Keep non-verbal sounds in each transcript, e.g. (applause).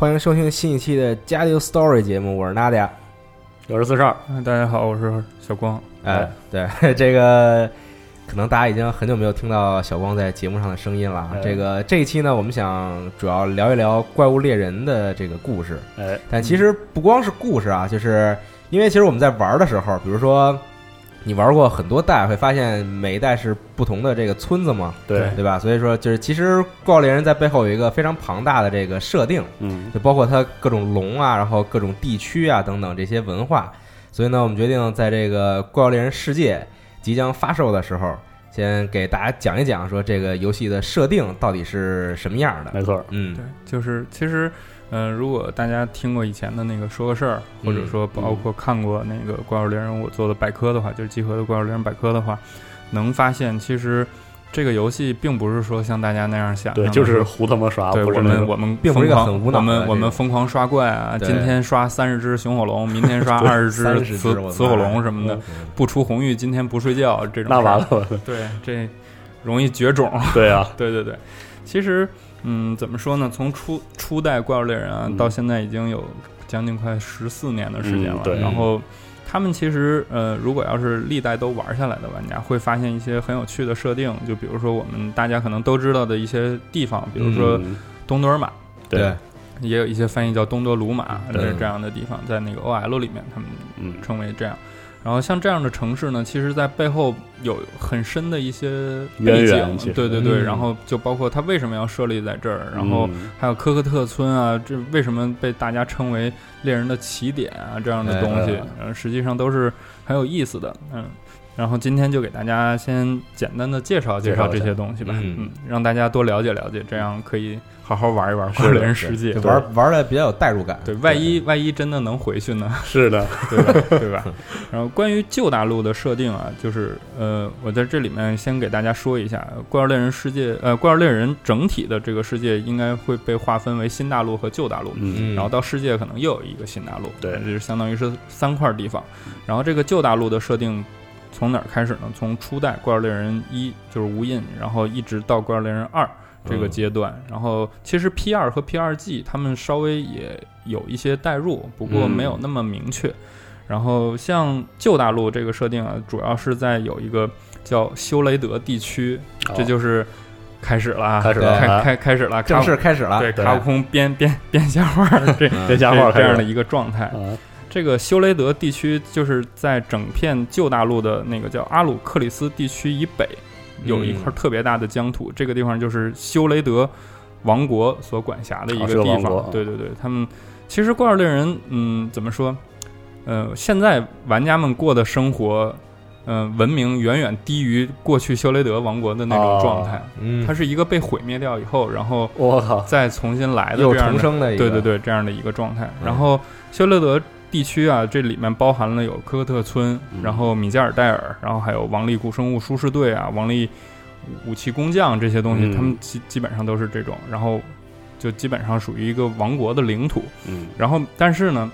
欢迎收听新一期的《家庭 Story》节目，我是 Nadia，我是四十二。大家好，我是小光。哎，对，(laughs) 这个可能大家已经很久没有听到小光在节目上的声音了。这个这一期呢，我们想主要聊一聊《怪物猎人》的这个故事。哎，但其实不光是故事啊，就是因为其实我们在玩的时候，比如说。你玩过很多代，会发现每一代是不同的这个村子嘛？对对吧？所以说，就是其实怪物猎人在背后有一个非常庞大的这个设定，嗯，就包括它各种龙啊，然后各种地区啊等等这些文化。所以呢，我们决定在这个怪物猎人世界即将发售的时候，先给大家讲一讲，说这个游戏的设定到底是什么样的。没错，嗯，对，就是其实。嗯，如果大家听过以前的那个说个事儿，或者说包括看过那个怪物猎人我做的百科的话，就是集合的怪物猎人百科的话，能发现其实这个游戏并不是说像大家那样想，对，就是胡他妈刷。对，我们我们并不是很无脑，我们我们疯狂刷怪啊，今天刷三十只熊火龙，(laughs) 明天刷二十只雌雌火龙什么的，不出红玉今天不睡觉这种。那完了，对，这容易绝种。对啊，(laughs) 对对对，其实。嗯，怎么说呢？从初初代怪物猎人啊，到现在已经有将近快十四年的时间了。然后，他们其实呃，如果要是历代都玩下来的玩家，会发现一些很有趣的设定。就比如说我们大家可能都知道的一些地方，比如说东多尔玛，对，也有一些翻译叫东多鲁马这这样的地方，在那个 OL 里面，他们称为这样。然后像这样的城市呢，其实，在背后有很深的一些背景，对对对。然后就包括它为什么要设立在这儿，然后还有科克特村啊，这为什么被大家称为猎人的起点啊，这样的东西，嗯，实际上都是很有意思的，嗯。然后今天就给大家先简单的介绍介绍这些东西吧，嗯，让大家多了解了解，这样可以。好好玩一玩《怪人世界》，玩玩的比较有代入感。对，万一万一真的能回去呢？是的，(laughs) 对吧？对吧？然后关于旧大陆的设定啊，就是呃，我在这里面先给大家说一下，《怪物猎人世界》呃，《怪物猎人》整体的这个世界应该会被划分为新大陆和旧大陆，嗯，然后到世界可能又有一个新大陆，对，就是相当于是三块地方。然后这个旧大陆的设定从哪儿开始呢？从初代《怪物猎人一》就是无印，然后一直到《怪物猎人二》。这个阶段，然后其实 P 二和 P 二 G 他们稍微也有一些代入，不过没有那么明确。然后像旧大陆这个设定啊，主要是在有一个叫修雷德地区，这就是开始了，开始了，开开开始了，正式开始了。对，卡悟空编编编瞎话，这编瞎话这样的一个状态。这个修雷德地区就是在整片旧大陆的那个叫阿鲁克里斯地区以北。有一块特别大的疆土，这个地方就是修雷德王国所管辖的一个地方。对对对，他们其实怪物猎人，嗯，怎么说？呃，现在玩家们过的生活，嗯，文明远远低于过去修雷德王国的那种状态。嗯，它是一个被毁灭掉以后，然后我靠，再重新来的又重生的，对对对，这样的一个状态。然后修雷德。地区啊，这里面包含了有科克特村，然后米加尔戴尔，然后还有王力古生物舒适队啊，王力武器工匠这些东西，他们基基本上都是这种，然后就基本上属于一个王国的领土。嗯，然后但是呢，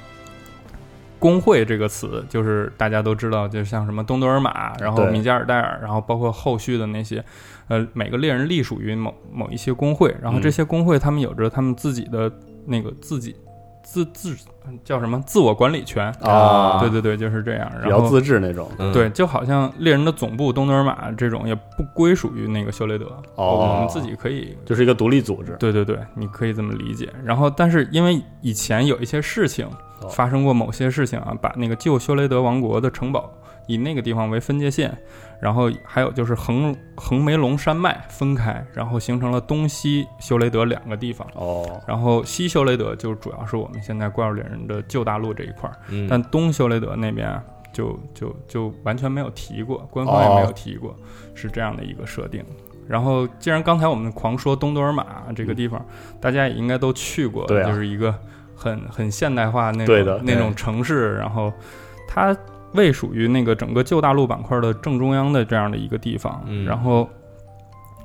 工会这个词就是大家都知道，就像什么东德尔玛，然后米加尔戴尔，然后包括后续的那些，呃，每个猎人隶属于某某一些工会，然后这些工会他们有着他们自己的那个自己。自自叫什么自我管理权啊？对对对，就是这样，比较自治那种。对，就好像猎人的总部东德尔玛这种，也不归属于那个修雷德。哦，我们自己可以就是一个独立组织。对对对，你可以这么理解。然后，但是因为以前有一些事情发生过，某些事情啊，把那个旧修雷德王国的城堡以那个地方为分界线，然后还有就是横横梅龙山脉分开，然后形成了东西修雷德两个地方。哦，然后西修雷德就主要是我们现在怪物猎人的旧大陆这一块儿，嗯但东修雷德那边啊就就就完全没有提过，官方也没有提过，是这样的一个设定。然后，既然刚才我们狂说东多尔玛这个地方，大家也应该都去过，对啊就是一个很很现代化那种那种城市。然后，它位属于那个整个旧大陆板块的正中央的这样的一个地方。嗯。然后，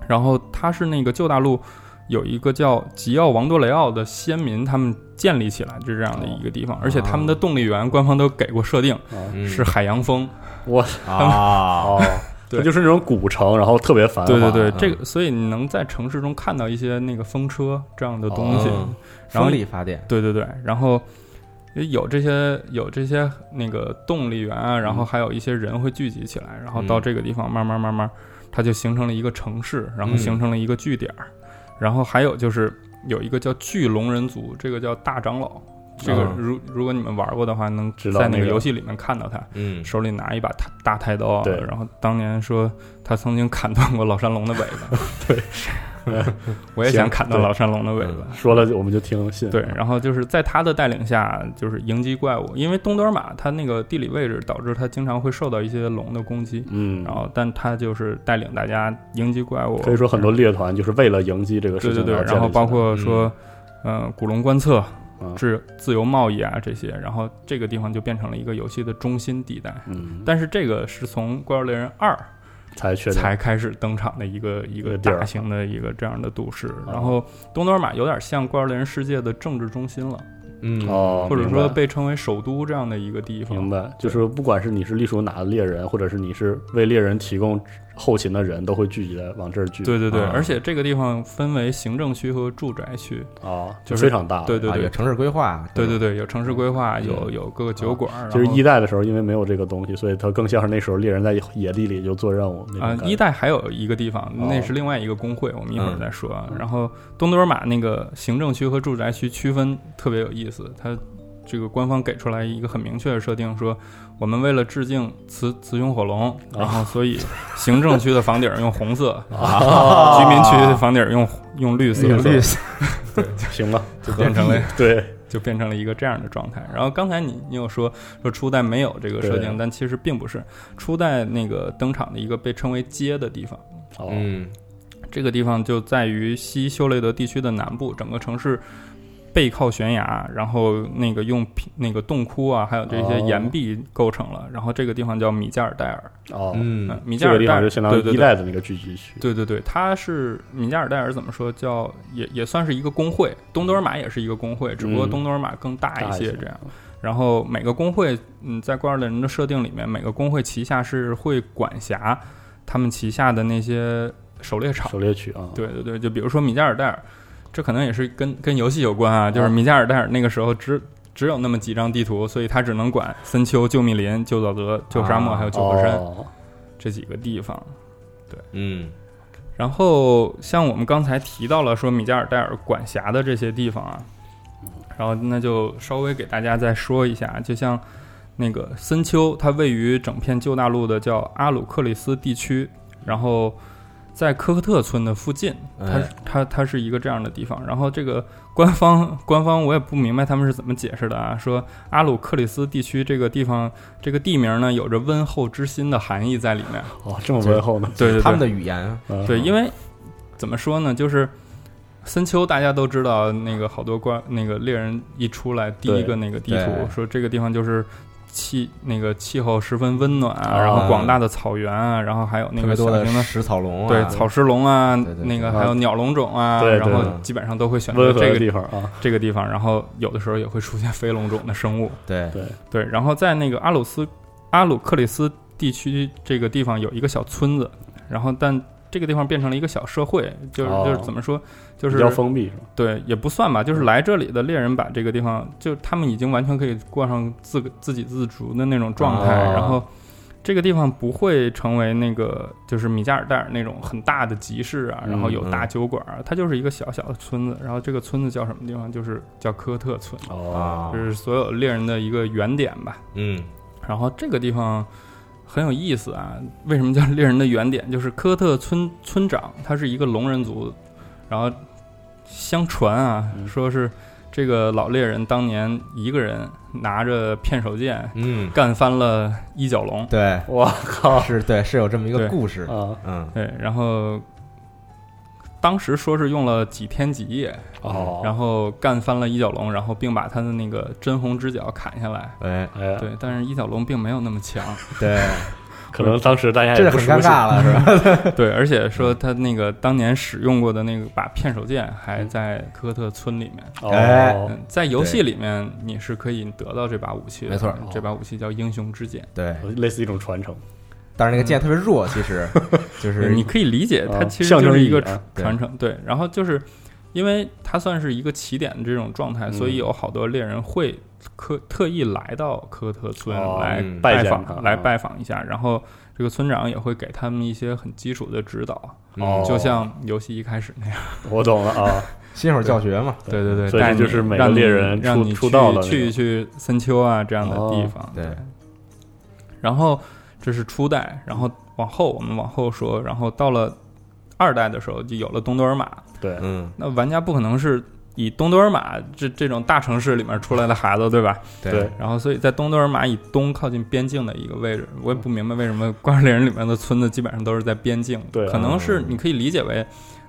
然后它是那个旧大陆有一个叫吉奥王多雷奥的先民，他们建立起来就这样的一个地方，而且他们的动力源官方都给过设定，嗯。是海洋风。我啊，哦，(laughs) 对。它就是那种古城，然后特别繁华。对对对，嗯。这个所以你能在城市中看到一些那个风车这样的东西。嗯然后风力发电，对对对，然后有这些有这些那个动力源啊，然后还有一些人会聚集起来，然后到嗯。这个地方慢慢慢慢，它就形成了一个城市，然后嗯。形成了一个据点儿。然后还有就是有一个叫巨龙人族，这个叫大长老。这个嗯。如如果你们玩过的话，能知道在那那个个游戏里面看到他嗯。手里拿一把大大太刀啊，对。然后当年说他曾经砍断过老山龙的尾巴，(laughs) 对，(laughs) 我也想砍到老山龙的尾巴，说了我们就听信。对，然后就是在他的带领下，就是迎击怪物。因为东德尔玛它那个地理位置导致它经常会受到一些龙的攻击，嗯，然后但他就是带领大家迎击怪物。可以说很多猎团就是为了迎击这个事情，对对对，然后包括说，呃，古龙观测、嗯自自由贸易啊这些，然后这个地方就变成了一个游戏的中心地带。嗯，但是这个是从《怪物猎人二》才确才开始登场的一个一个大型的一个这样的都市。然后东德尔玛有点像怪物猎人世界的政治中心了。嗯哦，或者说被称为首都这样的一个地方。明白，就是不管是你是隶属哪个猎人，或者是你是为猎人提供后勤的人，都会聚集在往这儿聚。对对对，啊而且这个地方分为行政区和住宅区。啊，就是非常大。对对对，城市规划，对对对，有城市规划，嗯有有各个酒馆。其实一代的时候，因为没有这个东西，所以它更像是那时候猎人在野地里就做任务那种啊一代还有一个地方，哦那是另外一个工会，我们一会儿嗯再说。啊。然后东德尔玛那个行政区和住宅区区分特别有意思，它这个官方给出来一个很明确的设定，说我们为了致敬雌雌雄火龙，然后所以行政区的房顶用红色，(laughs) 啊居民区的房顶用用绿色，绿色。对行吧，就变成了 (laughs) 对，就变成了一个这样的状态。然后刚才你你有说说初代没有这个设定，但其实并不是初代那个登场的一个被称为街的地方。哦，嗯。这个地方就在于西修雷德地区的南部，整个城市背靠悬崖，然后那个用那个洞窟啊，还有这些哦岩壁构成了。然后这个地方叫米加尔戴尔，哦，嗯嗯，米加尔戴尔这个地方就相当于对对对一代的那个聚集区。对对对，它是米加尔戴尔怎么说？叫也也算是一个工会，东多尔玛也是一个工会，只不过嗯东多尔玛更大一些些这样。然后每个工会，嗯，在怪物猎人的设定里面，每个工会旗下是会管辖他们旗下的那些狩猎场。狩猎区啊，对对对，就比如说米加尔戴尔，这可能也是跟跟游戏有关啊，就是啊米加尔戴尔那个时候只只有那么几张地图，所以他只能管森丘、旧密林、旧沼泽、旧沙漠啊还有旧河山哦，这几个地方。对嗯。然后像我们刚才提到了说米加尔戴尔管辖的这些地方啊，然后那就稍微给大家再说一下，就像那个森丘，它位于整片旧大陆的叫阿鲁克里斯地区，然后在科克特村的附近，它哎它它是一个这样的地方。然后这个官方 (laughs) 官方我也不明白他们是怎么解释的啊，说阿鲁克里斯地区这个地方这个地名呢有着温厚之心的含义在里面。哦，这么温厚呢？对对对，他们的语言对，因为怎么说呢，就是森丘大家都知道，那个好多关那个猎人一出来，第一个那个地图说这个地方就是气那个气候十分温暖然后广大的草原啊，然后还有那个小型的。食草龙啊，对草食龙啊对对，对。那个还有鸟龙种啊，对然后基本上都会选择这个地方啊，这个地方，然后有的时候也会出现 (laughs) 飞龙种的生物。对。对，对，然后在那个阿鲁斯阿鲁克里斯地区这个地方有一个小村子，然后但这个地方变成了一个小社会，就是、哦就是怎么说，就是比较封闭是吧？对也不算吧，就是来这里的猎人把这个地方，就他们已经完全可以过上自自给自足的那种状态，哦然后。这个地方不会成为那个就是米加尔代尔那种很大的集市啊，然后有大嗯酒馆啊，它就是一个小小的村子。然后这个村子叫什么地方？就是叫科特村，哦啊这，是所有猎人的一个原点吧。嗯然后这个地方很有意思啊。为什么叫猎人的原点？就是科特村村长他是一个龙人族，然后相传啊，说是这个老猎人当年一个人拿着片手剑，嗯，干翻了一角龙。对，我靠，是对，是有这么一个故事啊，嗯，对，然后。当时说是用了几天几夜，哦，然后干翻了一角龙，然后并把他的那个真红之角砍下来。哎。哎，对，但是一角龙并没有那么强。对，(laughs) 可能当时大家也不尴尬了，是吧？(laughs) 对，而且说他那个当年使用过的那个把片手剑还在科特村里面。哦，在游戏里面你是可以得到这把武器的，没错，这把武器叫英雄之剑，对，类似一种传承。但是那个剑特别弱，其实 (laughs) 就是你可以理解，它其实就是一个传承。对，然后就是因为它算是一个起点的这种状态，所以有好多猎人会科特意来到科特村来拜访，来拜访一下。然后这个村长也会给他们一些很基础的指导，就像游戏一开始那样。(laughs) 我懂了啊，(laughs) 新手教学嘛。对对对，所以就是每个猎人让你出道去去森丘啊这样的地方。对，然后。这是初代，然后往后我们往后说，然后到了二代的时候就有了东多尔玛。对，嗯，那玩家不可能是以东多尔玛这这种大城市里面出来的孩子，对吧？对。然后，所以在东多尔玛以东靠近边境的一个位置，我也不明白为什么怪物猎人里面的村子基本上都是在边境。对，可能是你可以理解为，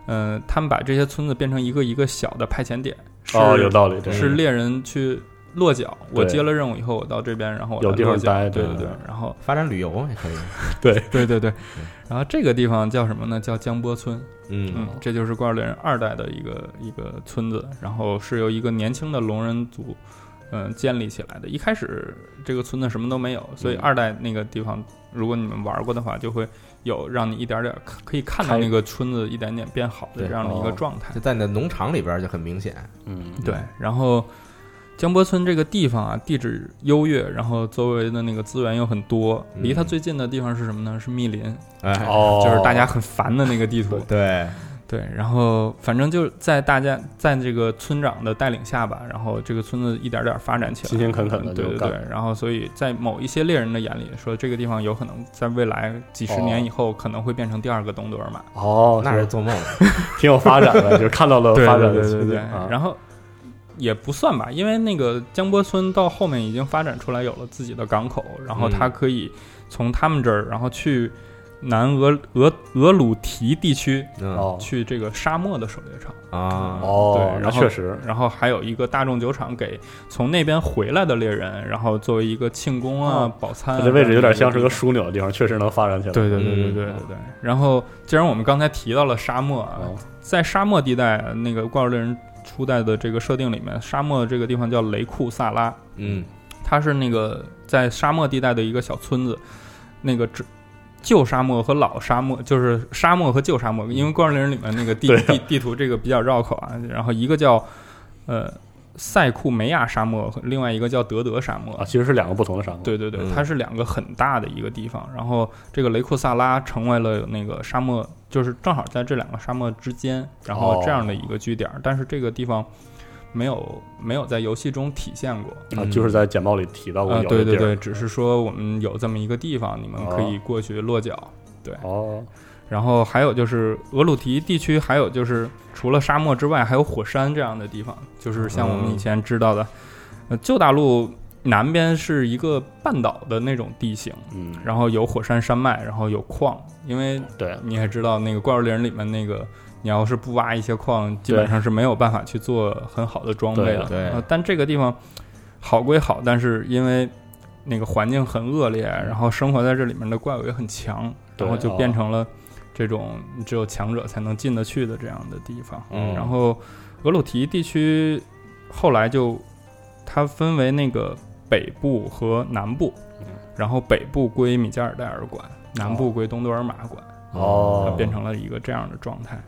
嗯，他们把这些村子变成一个一个小的派遣点。哦，有道理。是猎人去。落脚，我接了任务以后，我到这边，然后有地方待，对对对，然后发展旅游也可以，(laughs) 对对对对，然后这个地方叫什么呢？叫江波村，嗯。嗯，这就是怪物猎人二代的一个一个村子，然后是由一个年轻的龙人族，嗯，建立起来的。一开始这个村子什么都没有，所以二代那个地方，如果你们玩过的话，就会有让你一点点可以看到那个村子一点点变好的这样的一个状态，就在你的农场里边就很明显，嗯，对，然后。江波村这个地方啊，地质优越，然后周围的那个资源又很多。离它最近的地方是什么呢？是密林，哎，就是大家很烦的那个地图。对对，然后反正就在大家在这个村长的带领下吧，然后这个村子一点点发展起来，勤勤恳恳的，对对对。然后，所以在某一些猎人的眼里，说这个地方有可能在未来几十年以后可能会变成第二个东德尔玛。哦，那是做梦，(laughs) 挺有发展的，(laughs) 就是看到了发展的对对对。然后。也不算吧，因为那个江波村到后面已经发展出来，有了自己的港口，然后它可以从他们这儿，然后去南俄俄俄鲁提地区，去这个沙漠的狩猎场。啊，哦，对，然后确实，然后还有一个大众酒厂给从那边回来的猎人，然后作为一个庆功啊、饱餐，这位置有点像是个枢纽的地方，确实能发展起来。对对对对对对对。然后，既然我们刚才提到了沙漠啊，在沙漠地带，那个怪物猎人。初代的这个设定里面，沙漠这个地方叫雷库萨拉，嗯，它是那个在沙漠地带的一个小村子，那个旧沙漠和老沙漠，就是沙漠和旧沙漠，因为怪物猎人里面那个地地地图这个比较绕口啊，然后一个叫呃。塞库梅亚沙漠和另外一个叫德德沙漠啊，其实是两个不同的沙漠。对对对，它是两个很大的一个地方。然后这个雷库萨拉成为了那个沙漠，就是正好在这两个沙漠之间，然后这样的一个据点。但是这个地方没有没有在游戏中体现过啊，就是在简报里提到过。对对对，只是说我们有这么一个地方，你们可以过去落脚。对哦。然后还有就是俄鲁提地区，还有就是除了沙漠之外，还有火山这样的地方。就是像我们以前知道的，呃，旧大陆南边是一个半岛的那种地形，嗯，然后有火山山脉，然后有矿。因为对，你也知道那个怪物猎人里面那个，你要是不挖一些矿，基本上是没有办法去做很好的装备的。对，但这个地方好归好，但是因为那个环境很恶劣，然后生活在这里面的怪物也很强，然后就变成了。这种只有强者才能进得去的这样的地方，嗯，然后俄鲁提地区后来就它分为那个北部和南部，然后北部归米加尔代尔管，南部归东多尔玛管，哦，变成了一个这样的状态。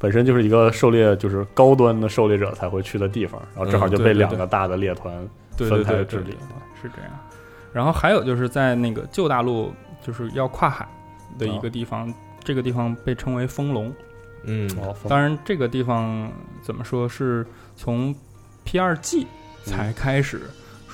本身就是一个狩猎，就是高端的狩猎者才会去的地方，然后正好就被两个大的猎团分开治理，是这样。然后还有就是在那个旧大陆，就是要跨海的一个地方。这个地方被称为风龙，嗯，当然这个地方怎么说是从 P 二 G 才开始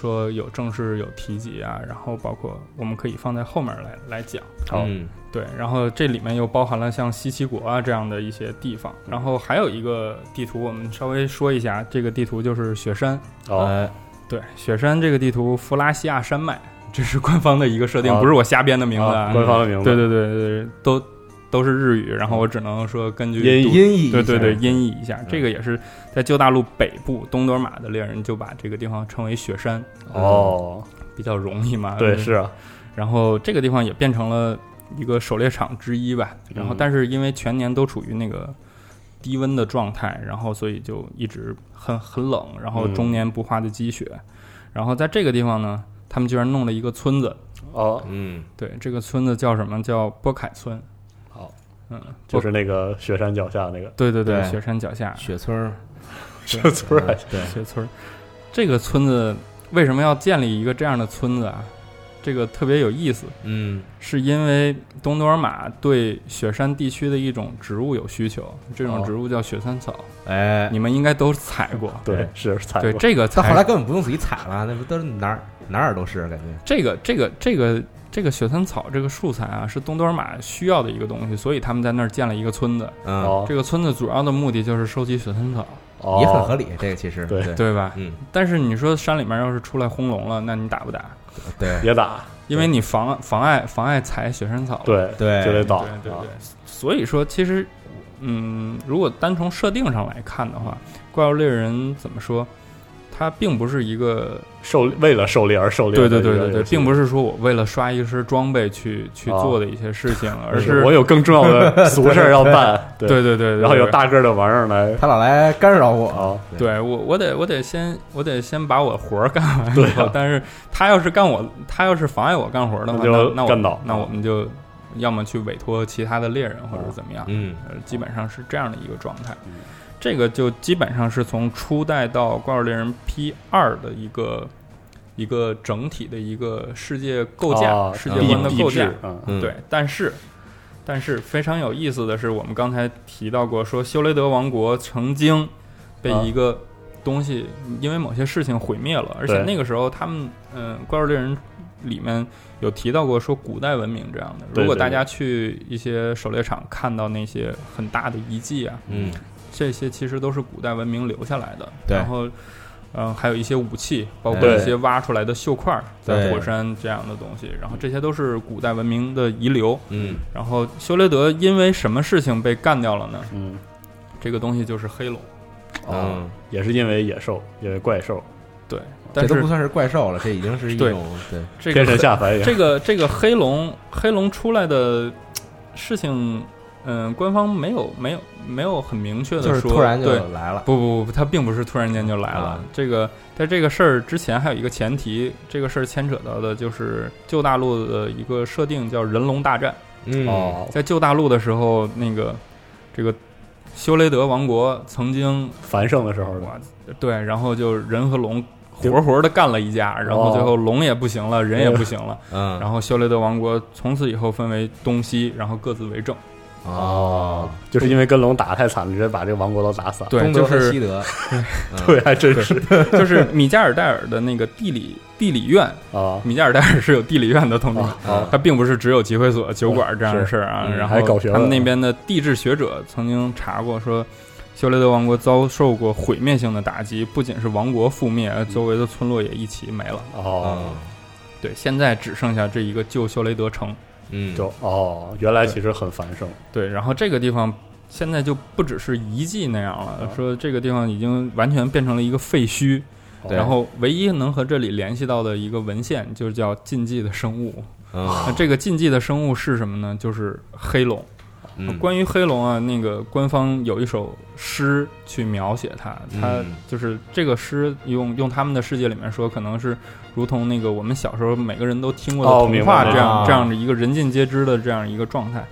说有正式有提及啊，然后包括我们可以放在后面来来讲。嗯，对，然后这里面又包含了像西岐国啊这样的一些地方，然后还有一个地图，我们稍微说一下，这个地图就是雪山。哦，对，雪山这个地图，弗拉西亚山脉，这是官方的一个设定，不是我瞎编的名字。官方的名字。对对对对，都都是日语，然后我只能说根据音音译，对对对，音译一下。这个也是在旧大陆北部东多玛的猎人就把这个地方称为雪山。哦，比较容易嘛。对，是啊。然后这个地方也变成了一个狩猎场之一吧。然后，但是因为全年都处于那个低温的状态，然后所以就一直很很冷，然后终年不化的积雪。然后在这个地方呢，他们居然弄了一个村子。哦，嗯，对，这个村子叫什么？叫波凯村。嗯，就是那个雪山脚下那个，对对对，雪山脚下雪村儿，雪村儿，(laughs) 对，雪村儿。这个村子为什么要建立一个这样的村子啊？这个特别有意思。嗯，是因为东多尔玛对雪山地区的一种植物有需求，这种植物叫雪山草。哎，你们应该都采过。(laughs) 对，是采过。对，这个他后来根本不用自己采了，那不都是哪儿哪儿都是感觉。这个这个这个。这个雪山草这个素材啊，是东多尔玛需要的一个东西，所以他们在那儿建了一个村子。嗯，这个村子主要的目的就是收集雪山草，哦也很合理。这个其实对对吧？嗯。但是你说山里面要是出来轰龙了，那你打不打？对，(laughs) 也打，因为你妨妨碍妨碍采雪山草。对对，就得打。对对对。所以说，其实，嗯，如果单从设定上来看的话，怪物猎人怎么说？它并不是一个狩为了狩猎而狩猎，对对对对对，并不是说我为了刷一身装备去去做的一些事情，(laughs) 而是我有更重要的俗事儿要办。(laughs) 对对对，然后有大个的玩意儿来，他老来干扰我。啊！对我，我得我得先我得先把我活儿干完。以后，(laughs) 但是他要是干我，他要是妨碍我干活的话，那那我那我们就要么去委托其他的猎人或者怎么样，嗯，基本上是这样的一个状态。这个就基本上是从初代到《怪物猎人 P 二》的一个一个整体的一个世界构架、世界观的构架。对，但是但是非常有意思的是，我们刚才提到过，说修雷德王国曾经被一个东西因为某些事情毁灭了，而且那个时候他们嗯，《怪物猎人》里面有提到过说古代文明这样的。如果大家去一些狩猎场看到那些很大的遗迹啊，嗯。这些其实都是古代文明留下来的，对。然后，嗯，还有一些武器，包括一些挖出来的锈块，在火山这样的东西。然后这些都是古代文明的遗留。嗯。然后修雷德因为什么事情被干掉了呢？嗯，这个东西就是黑龙。嗯，也是因为野兽，因为怪兽。对，这都不算是怪兽了，这已经是一种对天神下凡。这个这个黑龙，黑龙出来的事情。嗯，官方没有没有没有很明确的说，突然就来了。不不不，他并不是突然间就来了。这个在这个事儿之前还有一个前提，这个事儿牵扯到的就是旧大陆的一个设定，叫人龙大战。哦，在旧大陆的时候，那个这个修雷德王国曾经繁盛的时候，对，然后就人和龙活活的干了一架，然后最后龙也不行了，人也不行了。嗯，然后修雷德王国从此以后分为东西，然后各自为政。哦，就是因为跟龙打太惨了，直接把这个王国都打散。对，就是西德，(laughs) (laughs) 对，还真是。就是米加尔戴尔的那个地理 (laughs) 地理院啊，米加尔戴尔是有地理院的统领，他并不是只有集会所、酒馆这样的事儿啊。然后他们那边的地质学者曾经查过，说修雷德王国遭受过毁灭性的打击，不仅是王国覆灭，周围的村落也一起没了。哦，对，现在只剩下这一个旧修雷德城。嗯，就哦，原来其实很繁盛。对，然后这个地方现在就不只是遗迹那样了，说这个地方已经完全变成了一个废墟。然后唯一能和这里联系到的一个文献，就叫禁忌的生物。那这个禁忌的生物是什么呢？就是黑龙。关于黑龙啊，那个官方有一首诗去描写它，它就是这个诗用用他们的世界里面说，可能是如同那个我们小时候每个人都听过的童话这样这样的一个人尽皆知的这样一个状态。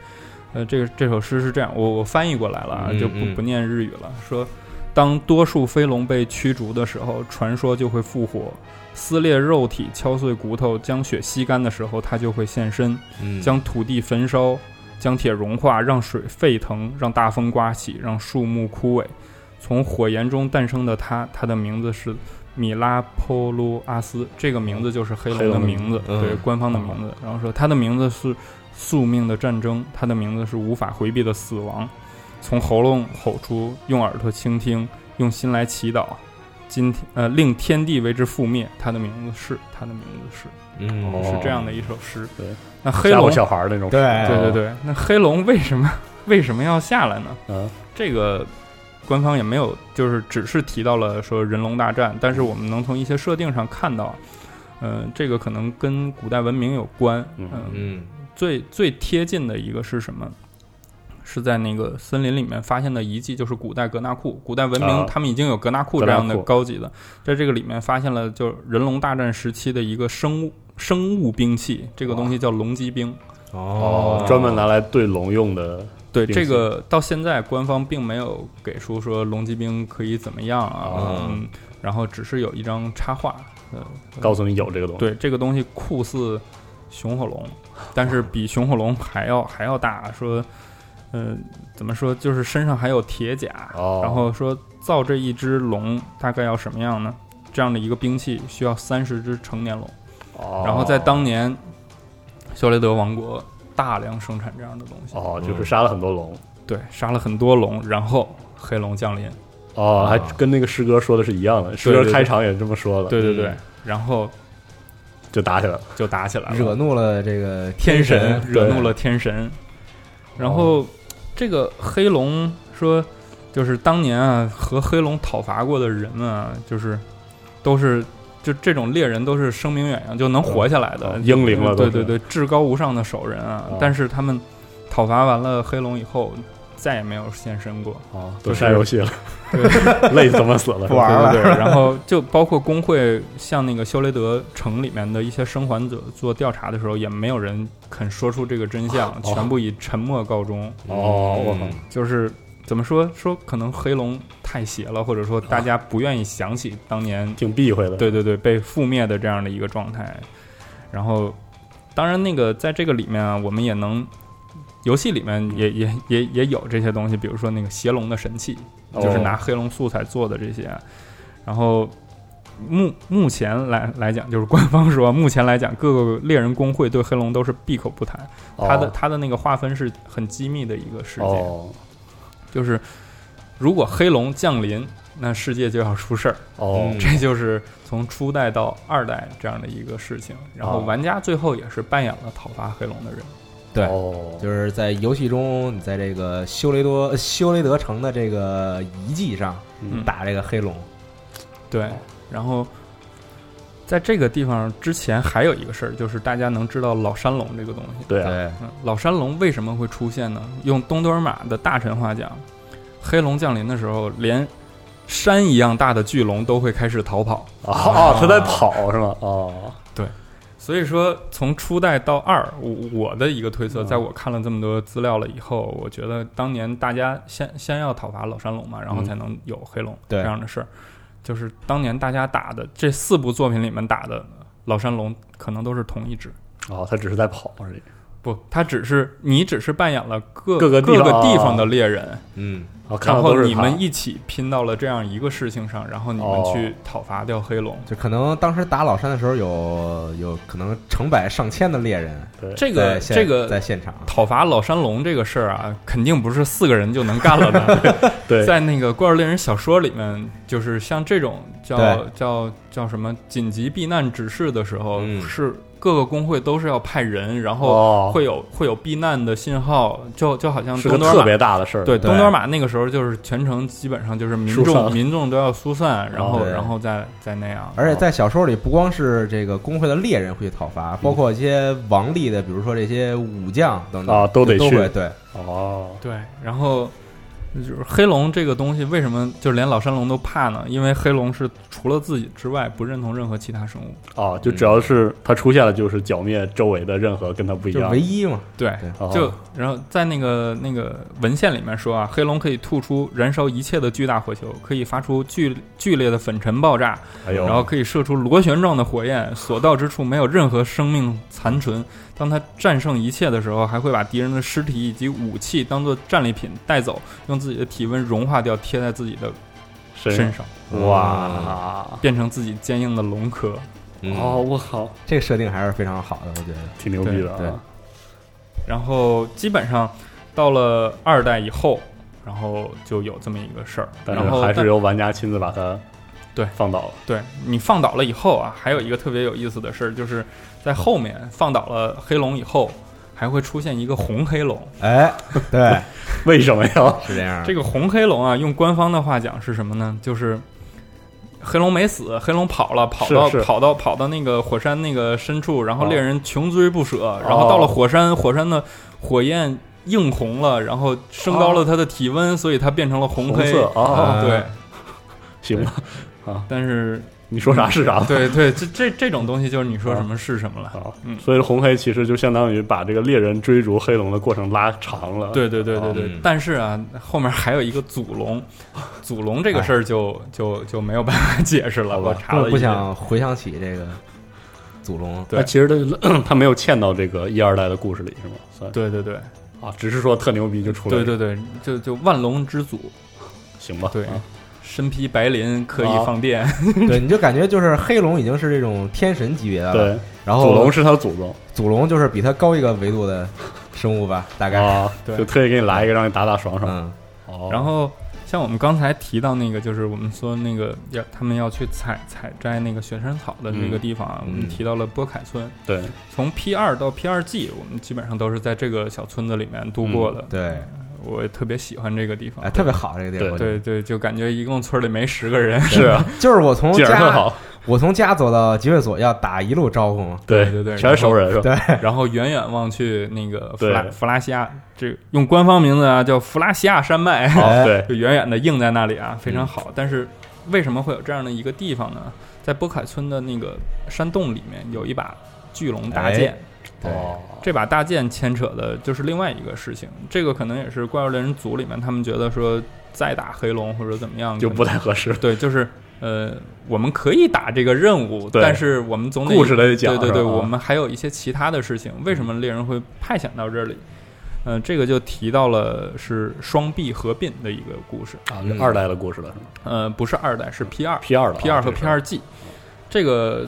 呃，这个这首诗是这样，我我翻译过来了，就不不念日语了。说，当多数飞龙被驱逐的时候，传说就会复活，撕裂肉体，敲碎骨头，将血吸干的时候，它就会现身，将土地焚烧。将铁融化，让水沸腾，让大风刮起，让树木枯萎。从火焰中诞生的他，他的名字是米拉波鲁阿斯，这个名字就是黑龙的名字，嗯对，官方的名字。然后说他的名字是宿命的战争，他的名字是无法回避的死亡。从喉咙吼出，用耳朵倾听，用心来祈祷。今天呃，令天地为之覆灭。他的名字是，他的名字是，嗯哦是这样的一首诗。对，那黑龙，小孩儿那种。对对对对，那黑龙为什么 (laughs) 为什么要下来呢？嗯，这个官方也没有，就是只是提到了说人龙大战，但是我们能从一些设定上看到，呃，这个可能跟古代文明有关。嗯嗯，嗯最最贴近的一个是什么？是在那个森林里面发现的遗迹，就是古代格纳库。古代文明啊他们已经有格纳库这样的高级的，在这个里面发现了就人龙大战时期的一个生物生物兵器，这个东西叫龙骑兵。哦，专门拿来对龙用的。对这个到现在官方并没有给出说龙骑兵可以怎么样啊，哦嗯，然后只是有一张插画，呃，告诉你有这个东西。对这个东西酷似雄火龙，但是比雄火龙还要还要大，说，呃，怎么说，就是身上还有铁甲，哦，然后说造这一只龙大概要什么样呢？这样的一个兵器需要三十只成年龙，哦，然后在当年修雷德王国大量生产这样的东西。哦，就是杀了很多龙。对，杀了很多龙，然后黑龙降临。哦，还跟那个诗歌说的是一样的，诗歌开场也这么说了，对对对，嗯然后就打起来了。就打起来了，惹怒了这个天神，神，惹怒了天神。然后这个黑龙说，就是当年啊和黑龙讨伐过的人们啊，就是都是就这种猎人都是声名远扬，就能活下来的嗯英灵了对对对，至高无上的手人啊啊。但是他们讨伐完了黑龙以后，再也没有现身过。哦，都就是删游戏了，对。(laughs) 累死他们死了，不玩了。对对对，然后就包括工会向那个修雷德城里面的一些生还者做调查的时候，也没有人肯说出这个真相，哦。全部以沉默告终。哦我靠。嗯就是怎么说说，可能黑龙太邪了，或者说大家不愿意想起当年，挺避讳的。对对对，被覆灭的这样的一个状态。然后，当然那个在这个里面啊，我们也能。游戏里面也也也也有这些东西，比如说那个邪龙的神器，就是哦拿黑龙素材做的这些。然后目目前来来讲，就是官方说，(laughs) 目前来讲，各个猎人工会对黑龙都是闭口不谈。哦它的它的那个划分是很机密的一个事件，哦就是如果黑龙降临，那世界就要出事儿。这就是从初代到二代这样的一个事情。然后哦玩家最后也是扮演了讨伐黑龙的人。对。哦，就是在游戏中，你在这个修雷多修雷德城的这个遗迹上嗯。打这个黑龙，对，然后在这个地方之前还有一个事儿，就是大家能知道老山龙这个东西。对啊，嗯，老山龙为什么会出现呢？用东多尔玛的大神话讲，黑龙降临的时候，连山一样大的巨龙都会开始逃跑。啊哦，他在跑是吗？哦，对所以说，从初代到二，我我的一个推测，嗯在我看了这么多资料了以后，我觉得当年大家先先要讨伐老山龙嘛，然后嗯才能有黑龙这样的事儿。就是当年大家打的这四部作品里面打的老山龙，可能都是同一只。哦，它只是在跑而已。不，他只是你只是扮演了各各个地各个方地方的猎人，嗯，然后你们一起拼到了这样一个事情上，然后你们哦去讨伐掉黑龙。就可能当时打老山的时候有有可能成百上千的猎人对这个这个在现场，讨伐老山龙这个事儿啊，肯定不是四个人就能干了的。(laughs) 对在那个《怪物猎人》小说里面，就是像这种叫叫叫什么紧急避难指示的时候，嗯是各个工会都是要派人，然后哦，会有会有避难的信号，就就好像是个特东多尔玛别大的事儿。对，东德尔玛那个时候就是全程基本上就是民众民众都要疏散，然后对。然后再再那样。而且在小说里，不光是这个工会的猎人会去讨伐，包括一些王力的，比如说这些武将等等啊都得去。对，哦，对，然后就是黑龙这个东西，为什么就连老山龙都怕呢？因为黑龙是除了自己之外不认同任何其他生物。哦，就只要是它出现了，就是剿灭周围的任何跟它不一就样唯一嘛，对，就然后在那个那个文献里面说啊，黑龙可以吐出燃烧一切的巨大火球，可以发出剧剧烈的粉尘爆炸，然后可以射出螺旋状的火焰，所到之处没有任何生命残存。当他战胜一切的时候，还会把敌人的尸体以及武器当做战利品带走，用自己的体温融化掉，贴在自己的身上，哇，变成自己坚硬的龙壳。(laughs) 哦，我靠，这个设定还是非常好的，我觉得。挺牛逼的。对，然后基本上到了二代以后，然后就有这么一个事儿，但是还是由玩家亲自把它对放倒了。对你放倒了以后啊，还有一个特别有意思的事儿，就是在后面放倒了黑龙以后，还会出现一个红黑龙。哎，对，(laughs) 为什么呀？是这样。这个红黑龙啊，用官方的话讲是什么呢？就是。黑龙没死，黑龙跑了，跑到跑到跑到那个火山那个深处，然后猎人穷追不舍，然后到了火山，火山的火焰映红了，然后升高了它的体温，所以它变成了红黑。啊，对，行吧，啊，但是。你说啥是啥，对对，这这这种东西就是你说什么是什么了。嗯，所以红黑其实就相当于把这个猎人追逐黑龙的过程拉长了。对对对对对。但是啊，后面还有一个祖龙，(laughs) 祖龙这个事儿就就就没有办法解释了。我查了，不想回想起这个祖龙。对，其实他 (clears throat) 他没有嵌到这个一二代的故事里，是吗？算。对对对。啊，只是说特牛逼就出来了。对对对，就就万龙之祖，行吧？对。身披白鳞，可以放电。(laughs) 对，你就感觉就是黑龙已经是这种天神级别的了。对，然后祖龙是他祖宗，祖龙就是比他高一个维度的生物吧，大概。哦，(laughs) 对，就特意给你来一个，让你打打爽爽。嗯。哦。然后像我们刚才提到那个，就是我们说那个要他们要去采采摘那个雪山草的那个地方啊，我们提到了波凯村。对。从 P 二到 P 二 G，我们基本上都是在这个小村子里面度过的。对。我特别喜欢这个地方，哎，特别好这个地方。对对，就感觉一共村里没十个人。是啊，(laughs) 就是我从家，我从家走到集会所要打一路招呼嘛。对对对，全是熟人是吧？对。然后远远望去，那个弗拉弗拉西亚，这用官方名字啊叫弗拉西亚山脉。(laughs) 对，就远远的映在那里啊，非常好。但是为什么会有这样的一个地方呢？在波凯村的那个山洞里面有一把巨龙大剑。哦，这把大剑牵扯的就是另外一个事情，这个可能也是怪物猎人组里面他们觉得说再打黑龙或者怎么样就不太合适。对，就是呃，我们可以打这个任务，但是我们总得故事得讲。对对对，我们还有一些其他的事情。为什么猎人会派遣到这里？嗯，这个就提到了是双臂合并的一个故事啊，二代的故事了是吗？呃，不是二代，是 P 二 P 二的 P 二和 P 二 G 这个。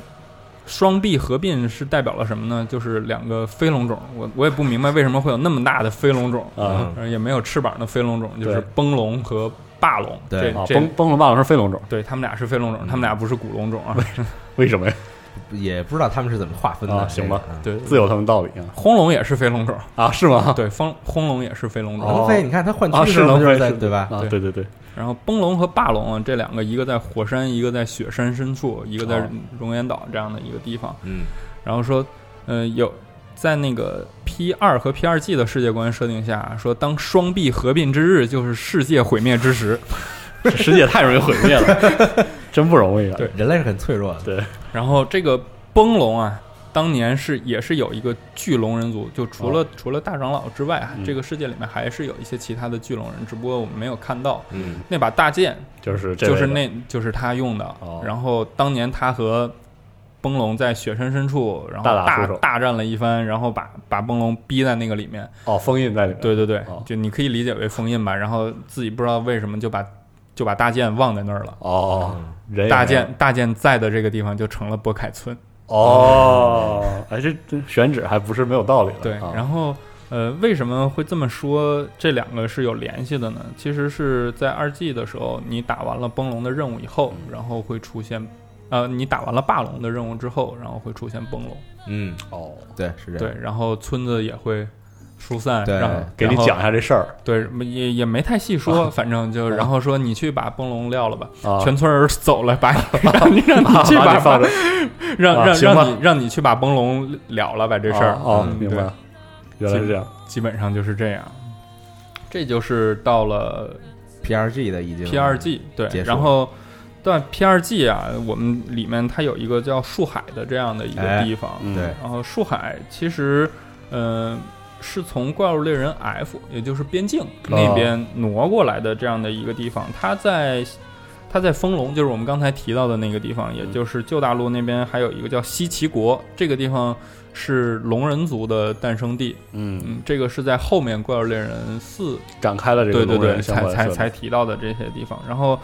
双臂合并是代表了什么呢？就是两个飞龙种，我我也不明白为什么会有那么大的飞龙种啊，也没有翅膀的飞龙种，就是崩龙和霸龙。对，崩崩龙霸龙是飞龙种，对他们俩是飞龙种，他们俩不是古龙种啊？为什么呀？也不知道他们是怎么划分的，行吧？对，自有他们道理啊。轰龙也是飞龙种啊？是吗？对，风轰龙也是飞龙种。能飞？你看它换趋势能飞，对吧？啊，对对对。然后崩龙和霸龙啊，这两个一个在火山，一个在雪山深处，一个在熔岩岛这样的一个地方。嗯。然后说，呃，有在那个 P 二和 P 二 G 的世界观设定下，说当双臂合并之日，就是世界毁灭之时。(laughs) 这世界太容易毁灭了，(laughs) 真不容易啊！对，人类是很脆弱的。对。然后这个崩龙啊。当年是也是有一个巨龙人族，就除了除了大长老之外，这个世界里面还是有一些其他的巨龙人，只不过我们没有看到。嗯，那把大剑就是就是那就是他用的。然后当年他和崩龙在雪山深处，然后大大战了一番，然后把把崩龙逼在那个里面。哦，封印在里面。对对对，就你可以理解为封印吧。然后自己不知道为什么就把就把大剑忘在那儿了。哦，大剑大剑在的这个地方就成了波凯村。哦，哎，这这选址还不是没有道理的。对，然后呃，为什么会这么说？这两个是有联系的呢？其实是在二 G 的时候，你打完了崩龙的任务以后，然后会出现，呃，你打完了霸龙的任务之后，然后会出现崩龙。嗯，哦，对，是这样。对，然后村子也会。疏散，对，给你讲一下这事儿。对，也也没太细说，(laughs) 反正就然后说你去把崩龙撂了吧。全村人走了，把你 (laughs) 让你去把让让让你让你去把崩龙了了，把这事儿。哦，明白。原来是这样，基本上就是这样。这就是到了 P R G 的已经 P R G 对，然后但 P R G 啊，我们里面它有一个叫树海的这样的一个地方。对，然后树海其实嗯。是从怪物猎人 F，也就是边境那边挪过来的这样的一个地方。它在，它在丰隆，就是我们刚才提到的那个地方，也就是旧大陆那边还有一个叫西岐国，这个地方是龙人族的诞生地。嗯，这个是在后面怪物猎人四展开了这个对对对才才才提到的这些地方。然后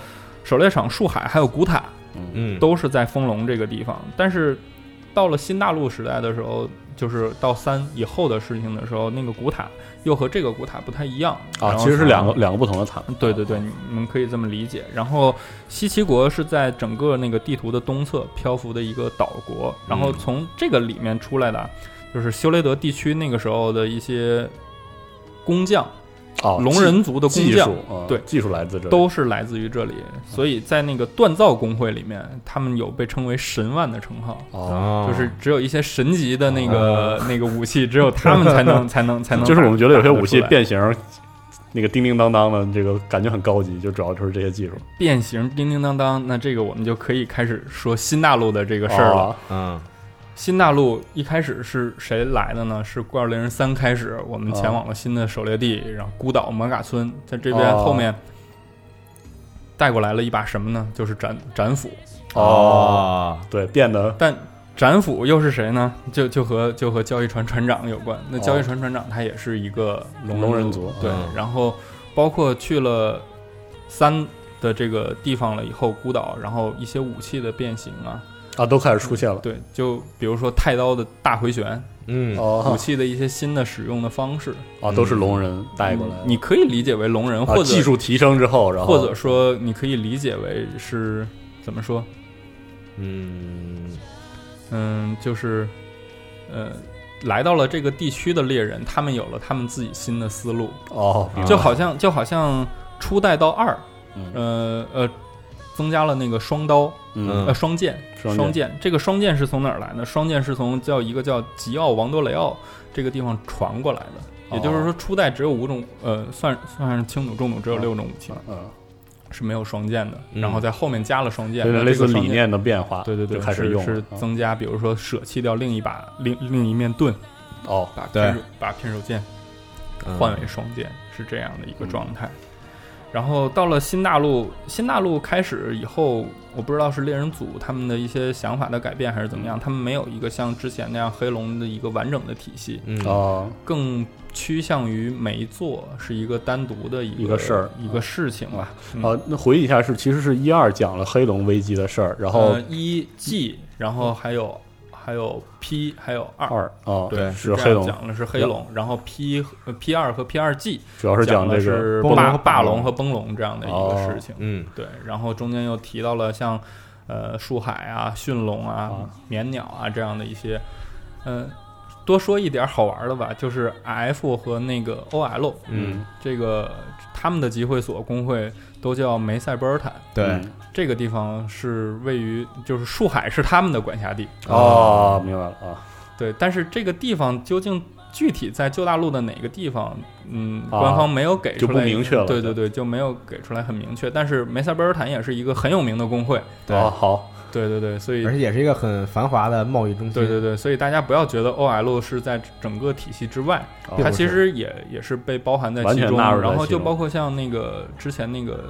狩猎场、树海还有古塔，嗯，都是在丰隆这个地方。但是到了新大陆时代的时候，就是到三以后的事情的时候，那个古塔又和这个古塔不太一样啊，其实是两个两个不同的塔。对对对，你们可以这么理解。然后西岐国是在整个那个地图的东侧漂浮的一个岛国，然后从这个里面出来的，就是修雷德地区那个时候的一些工匠。哦，龙人族的工匠，对，技术来自这，都是来自于这里。所以在那个锻造工会里面，他们有被称为神万的称号。哦，就是只有一些神级的那个那个武器，只有他们才能才 (laughs) 能才能。就是我们觉得有些武器变形，那个叮叮当当的，这个感觉很高级，就主要就是这些技术。变形叮叮当当，那这个我们就可以开始说新大陆的这个事儿了。嗯。新大陆一开始是谁来的呢？是怪物猎人三开始，我们前往了新的狩猎地，然后孤岛摩嘎村，在这边后面带过来了一把什么呢？就是斩斩斧。哦，对，变得。但斩斧又是谁呢？就就和就和交易船船长有关。那交易船船长他也是一个龙人族，对。然后包括去了三的这个地方了以后，孤岛，然后一些武器的变形啊。啊，都开始出现了。对，就比如说太刀的大回旋，嗯，武器的一些新的使用的方式啊，都是龙人带过来。你可以理解为龙人，或者技术提升之后，然后或者说你可以理解为是怎么说？嗯嗯，就是呃，来到了这个地区的猎人，他们有了他们自己新的思路。哦，就好像就好像初代到二，呃呃。增加了那个双刀，呃，双剑，双剑。这个双剑是从哪儿来的？双剑是从叫一个叫吉奥王多雷奥这个地方传过来的。也就是说，初代只有五种，呃，算算是轻弩、重弩，只有六种武器，嗯，是没有双剑的。然后在后面加了双剑，类似理念的变化。对对对，开始用是增加，比如说舍弃掉另一把另另一面盾，哦，把偏手把片手剑换为双剑，是这样的一个状态。然后到了新大陆，新大陆开始以后，我不知道是猎人组他们的一些想法的改变还是怎么样，他们没有一个像之前那样黑龙的一个完整的体系，哦，更趋向于每一座是一个单独的一个事儿一个事情吧。啊，那回忆一下是其实是一二讲了黑龙危机的事儿，然后一季然后还有。还有 P，还有二，哦，对，是黑龙。讲的是黑龙，然后 P P 二和 P 二 G 主要是讲的是霸霸龙和崩龙这样的一个事情，嗯，对，然后中间又提到了像呃树海啊、驯龙啊、绵鸟啊这样的一些，嗯，多说一点好玩的吧，就是 F 和那个 OL，嗯，这个他们的集会所工会都叫梅塞波尔坦，对。这个地方是位于，就是树海是他们的管辖地哦，明白了啊。对，但是这个地方究竟具体在旧大陆的哪个地方？嗯，官方没有给出来，就不明确了。对对对，就没有给出来很明确。但是梅塞伯尔坦也是一个很有名的工会。对，好，对对对，所以而且也是一个很繁华的贸易中心。对对对，所以大家不要觉得 OL 是在整个体系之外，它其实也也是被包含在其中。然后就包括像那个之前那个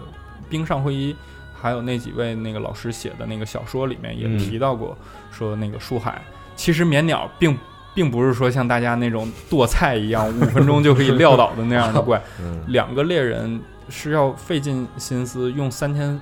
冰上会议。还有那几位那个老师写的那个小说里面也提到过，说那个树海其实棉鸟并并不是说像大家那种剁菜一样 (laughs) 五分钟就可以撂倒的那样的 (laughs) 怪，两个猎人是要费尽心思用三天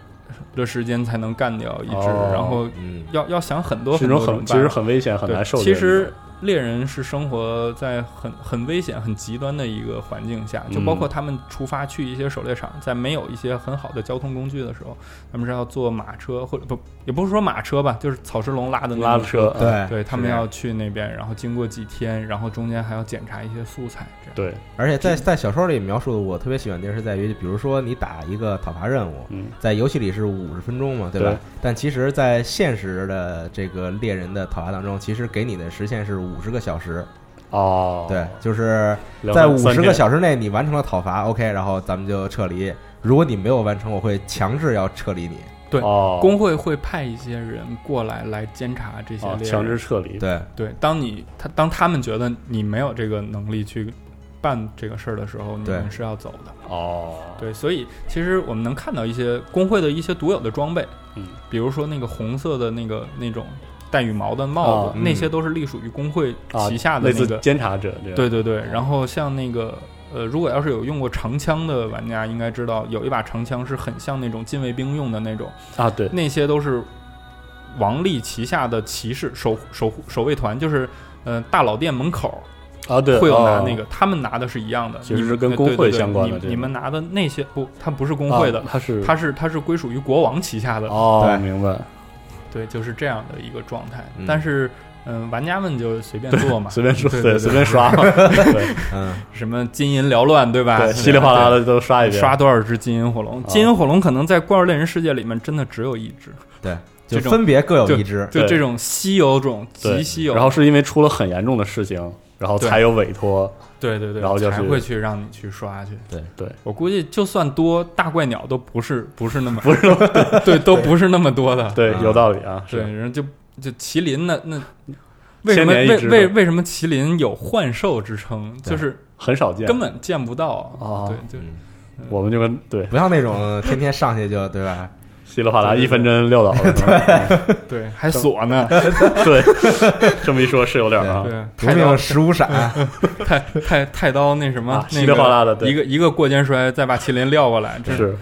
的时间才能干掉一只，然后要要想很多很多种，其实很危险很难受。其实。猎人是生活在很很危险、很极端的一个环境下，就包括他们出发去一些狩猎场，在没有一些很好的交通工具的时候，他们是要坐马车或者不，也不是说马车吧，就是草食龙拉的拉车。对，对他们要去那边，然后经过几天，然后中间还要检查一些素材。对，而且在在小说里描述的，我特别喜欢的是在于，比如说你打一个讨伐任务，在游戏里是五十分钟嘛，对吧？但其实，在现实的这个猎人的讨伐当中，其实给你的时限是五十个小时。哦，对，就是在五十个小时内你完成了讨伐，OK，然后咱们就撤离。如果你没有完成，我会强制要撤离你。对，哦工会会派一些人过来来监察这些猎人，强制撤离。对对，当你他当他们觉得你没有这个能力去办这个事儿的时候，你们是要走的。哦，对，所以其实我们能看到一些工会的一些独有的装备，嗯，比如说那个红色的那个那种。带羽毛的帽子，那些都是隶属于工会旗下的那个监察者。对对对，然后像那个呃，如果要是有用过长枪的玩家，应该知道有一把长枪是很像那种禁卫兵用的那种啊，对，那些都是王立旗下的骑士守守守卫团，就是呃大老店门口啊，对，会有拿那个，他们拿的是一样的，其实是跟工会相关的。你们拿的那些不，它不是工会的，它是它是它是归属于国王旗下的。哦，明白。对，就是这样的一个状态，但是。嗯，玩家们就随便做嘛，随便说，对，随便刷嘛，(laughs) 对，(laughs) 嗯，什么金银缭乱，对吧？对，稀里哗啦的都刷一遍。刷多少只金银火龙？金银火龙可能在怪物猎人世界里面真的只有一只。对，就分别各有一只。就这种稀有种，极稀有。然后是因为出了很严重的事情，然后才有委托。对对对，然后就才会去让你去刷去。对对，我估计就算多大怪鸟都不是不是那么不是 (laughs) 对都不是那么多的。对，有道理啊。对，然后就就麒麟那那。为什么为为为什么麒麟有幻兽之称？就是很少见，根本见不到啊！对，就我们就跟对，不像那种天天上去就对吧？稀里哗啦一分针撂倒了，(laughs) 对对，还锁呢。(laughs) 对，(laughs) 这么一说，是有点啊。对，太刀十五闪，太太太刀那什么，稀里哗啦的，一个一个过肩摔，再把麒麟撂过来，这是。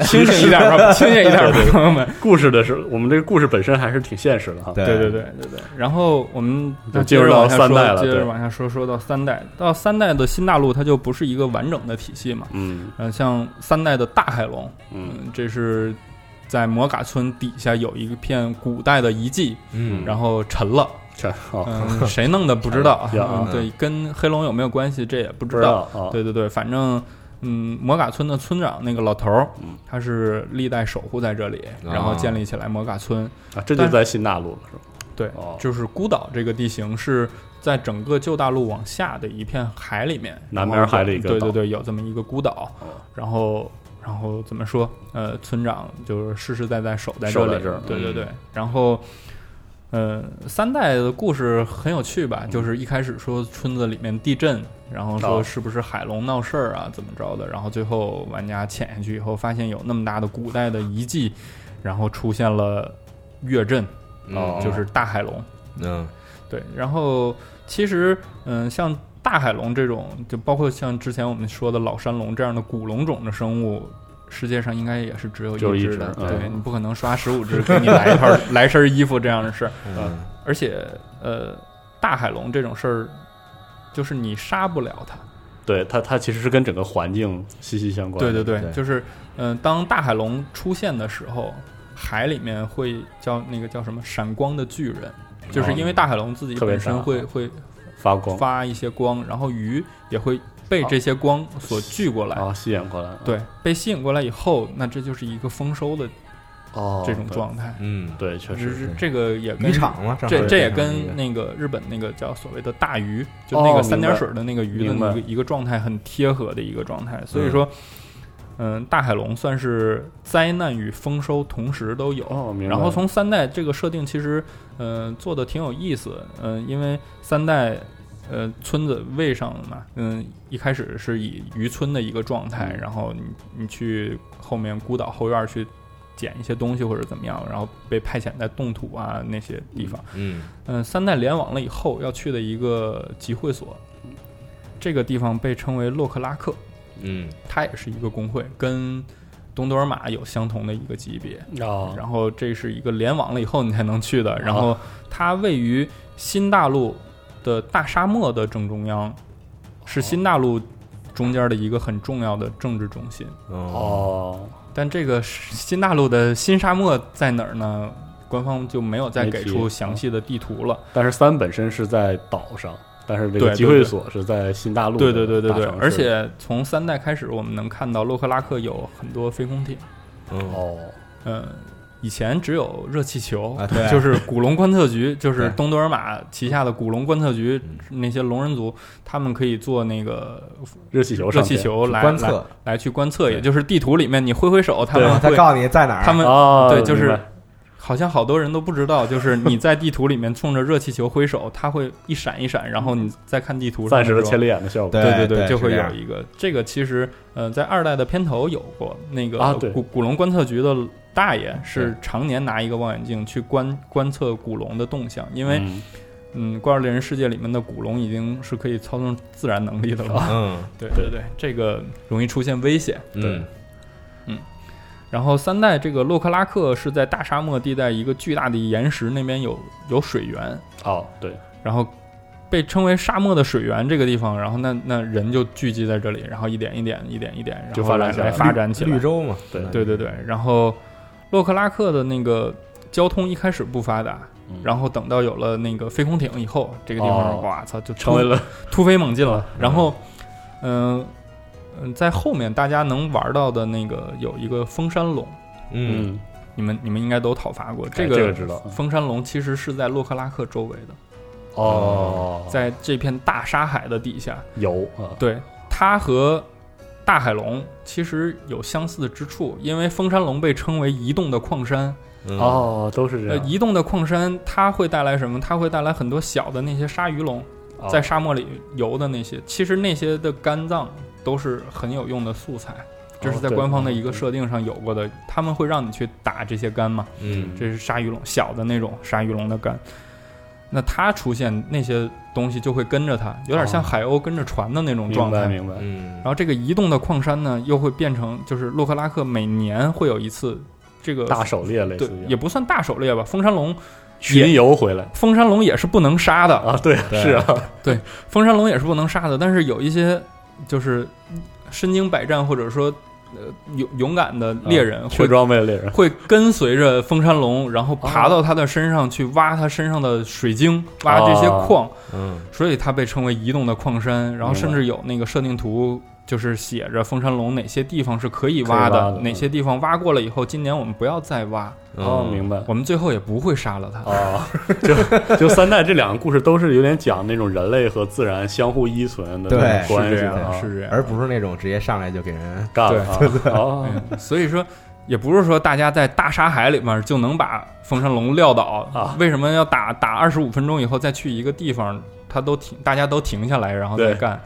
清醒一点吧，清醒一点，朋友们。故事的是我们这个故事本身还是挺现实的哈。对对对对对。然后我们就接着往下说了，接着往下说，说到三代，到三代的新大陆，它就不是一个完整的体系嘛。嗯。呃，像三代的大海龙，嗯，这是在摩嘎村底下有一片古代的遗迹，嗯，然后沉了，沉。嗯，谁弄的不知道 (laughs) 啊？对，跟黑龙有没有关系？这也不知道。对对对，反正。嗯，摩嘎村的村长那个老头儿，他是历代守护在这里，然后建立起来摩嘎村啊，这就在新大陆了，是吧？对，就是孤岛这个地形是在整个旧大陆往下的一片海里面，南边海里一个对对对，有这么一个孤岛，然后然后怎么说？呃，村长就是实实在在守在这里，对对对，然后。呃，三代的故事很有趣吧？就是一开始说村子里面地震，然后说是不是海龙闹事儿啊，怎么着的？然后最后玩家潜下去以后，发现有那么大的古代的遗迹，然后出现了月震，就是大海龙。嗯，对。然后其实，嗯，像大海龙这种，就包括像之前我们说的老山龙这样的古龙种的生物。世界上应该也是只有一只的，对你不可能刷十五只 (laughs) 给你来一套来身衣服这样的事儿。嗯，而且呃，大海龙这种事儿，就是你杀不了它。对它，它其实是跟整个环境息息相关。对对对，就是嗯，当大海龙出现的时候，海里面会叫那个叫什么闪光的巨人，就是因为大海龙自己本身会会发光。发一些光，然后鱼也会。被这些光所聚过来。啊，吸引过来。对，被吸引过来以后，那这就是一个丰收的哦这种状态。嗯，对，确实是。这个也渔场嘛，这这也跟那个。日本那个叫所谓的大鱼，就那个三点水的那个鱼的一个一个状态很贴合的一个状态。所以说，嗯，大海龙算是灾难与丰收同时都有。哦，然后从三代这个设定其实嗯做的挺有意思。嗯，因为三代。呃，村子喂上了嘛，嗯，一开始是以渔村的一个状态，然后你你去后面孤岛后院去捡一些东西或者怎么样，然后被派遣在冻土啊那些地方，嗯嗯，三代联网了以后要去的一个集会所，这个地方被称为洛克拉克，嗯，它也是一个工会，跟东多尔玛有相同的一个级别，然后这是一个联网了以后你才能去的，然后它位于新大陆。的大沙漠的正中央，是新大陆中间的一个很重要的政治中心。哦，但这个新大陆的新沙漠在哪儿呢？官方就没有再给出详细的地图了。但是三本身是在岛上，但是这个集会所是在新大陆。对对对对对，而且从三代开始，我们能看到洛克拉克有很多飞空艇。哦，嗯。以前只有热气球，(laughs) 对，就是古龙观测局，就是东多尔玛旗下的古龙观测局，那些龙人族，他们可以做那个热气球，热气球来观测，来去观测，也就是地图里面你挥挥手，他们会告诉你在哪儿。他们对，就是好像好多人都不知道，就是你在地图里面冲着热气球挥手，它会一闪一闪，然后你再看地图，暂时的千里眼的效果，对对对，就会有一个这个其实，呃，在二代的片头有过那个古古龙观测局的。大爷是常年拿一个望远镜去观观测古龙的动向，因为嗯，怪物猎人世界里面的古龙已经是可以操纵自然能力的了。嗯，对对对，这个容易出现危险。对，嗯。然后三代这个洛克拉克是在大沙漠地带一个巨大的岩石那边有有水源。哦，对。然后被称为沙漠的水源这个地方，然后那那人就聚集在这里，然后一点一点一点一点，然后来来发展起来。绿洲嘛，对对对对。然后洛克拉克的那个交通一开始不发达。然后等到有了那个飞空艇以后，这个地方哇操就成为了突飞猛进了。(laughs) 然后，嗯嗯，在后面大家能玩到的那个有一个风山龙，嗯，你们你们应该都讨伐过这个。这个知道。风山龙其实是在洛克拉克周围的。哦，在这片大沙海的底下有啊。对，它和大海龙其实有相似之处，因为风山龙被称为移动的矿山。哦，都是这样。移动的矿山，它会带来什么？它会带来很多小的那些鲨鱼龙，在沙漠里游的那些。其实那些的肝脏都是很有用的素材，这是在官方的一个设定上有过的。他们会让你去打这些杆嘛？嗯，这是鲨鱼龙，小的那种鲨鱼龙的杆。那它出现那些东西就会跟着它，有点像海鸥跟着船的那种状态。明白，嗯。然后这个移动的矿山呢，又会变成，就是洛克拉克每年会有一次。这个大狩猎类似，也不算大狩猎吧。风山龙巡游回来，风山龙也是不能杀的啊。对，是啊，对，风山龙也是不能杀的。但是有一些就是身经百战或者说呃勇勇敢的猎人，会装备的猎人会跟随着风山龙，然后爬到他的身上去挖他身上的水晶，挖这些矿。嗯，所以它被称为移动的矿山。然后甚至有那个设定图。就是写着风山龙哪些地方是可以挖的，哪些地方挖过了以后，今年我们不要再挖。哦，明白。我们最后也不会杀了他。哦，(laughs) 就就三代这两个故事都是有点讲那种人类和自然相互依存的关系，是这样，而不是那种直接上来就给人干了。哦，(laughs) 所以说也不是说大家在大沙海里面就能把风山龙撂倒啊？为什么要打打二十五分钟以后再去一个地方，他都停，大家都停下来然后再干？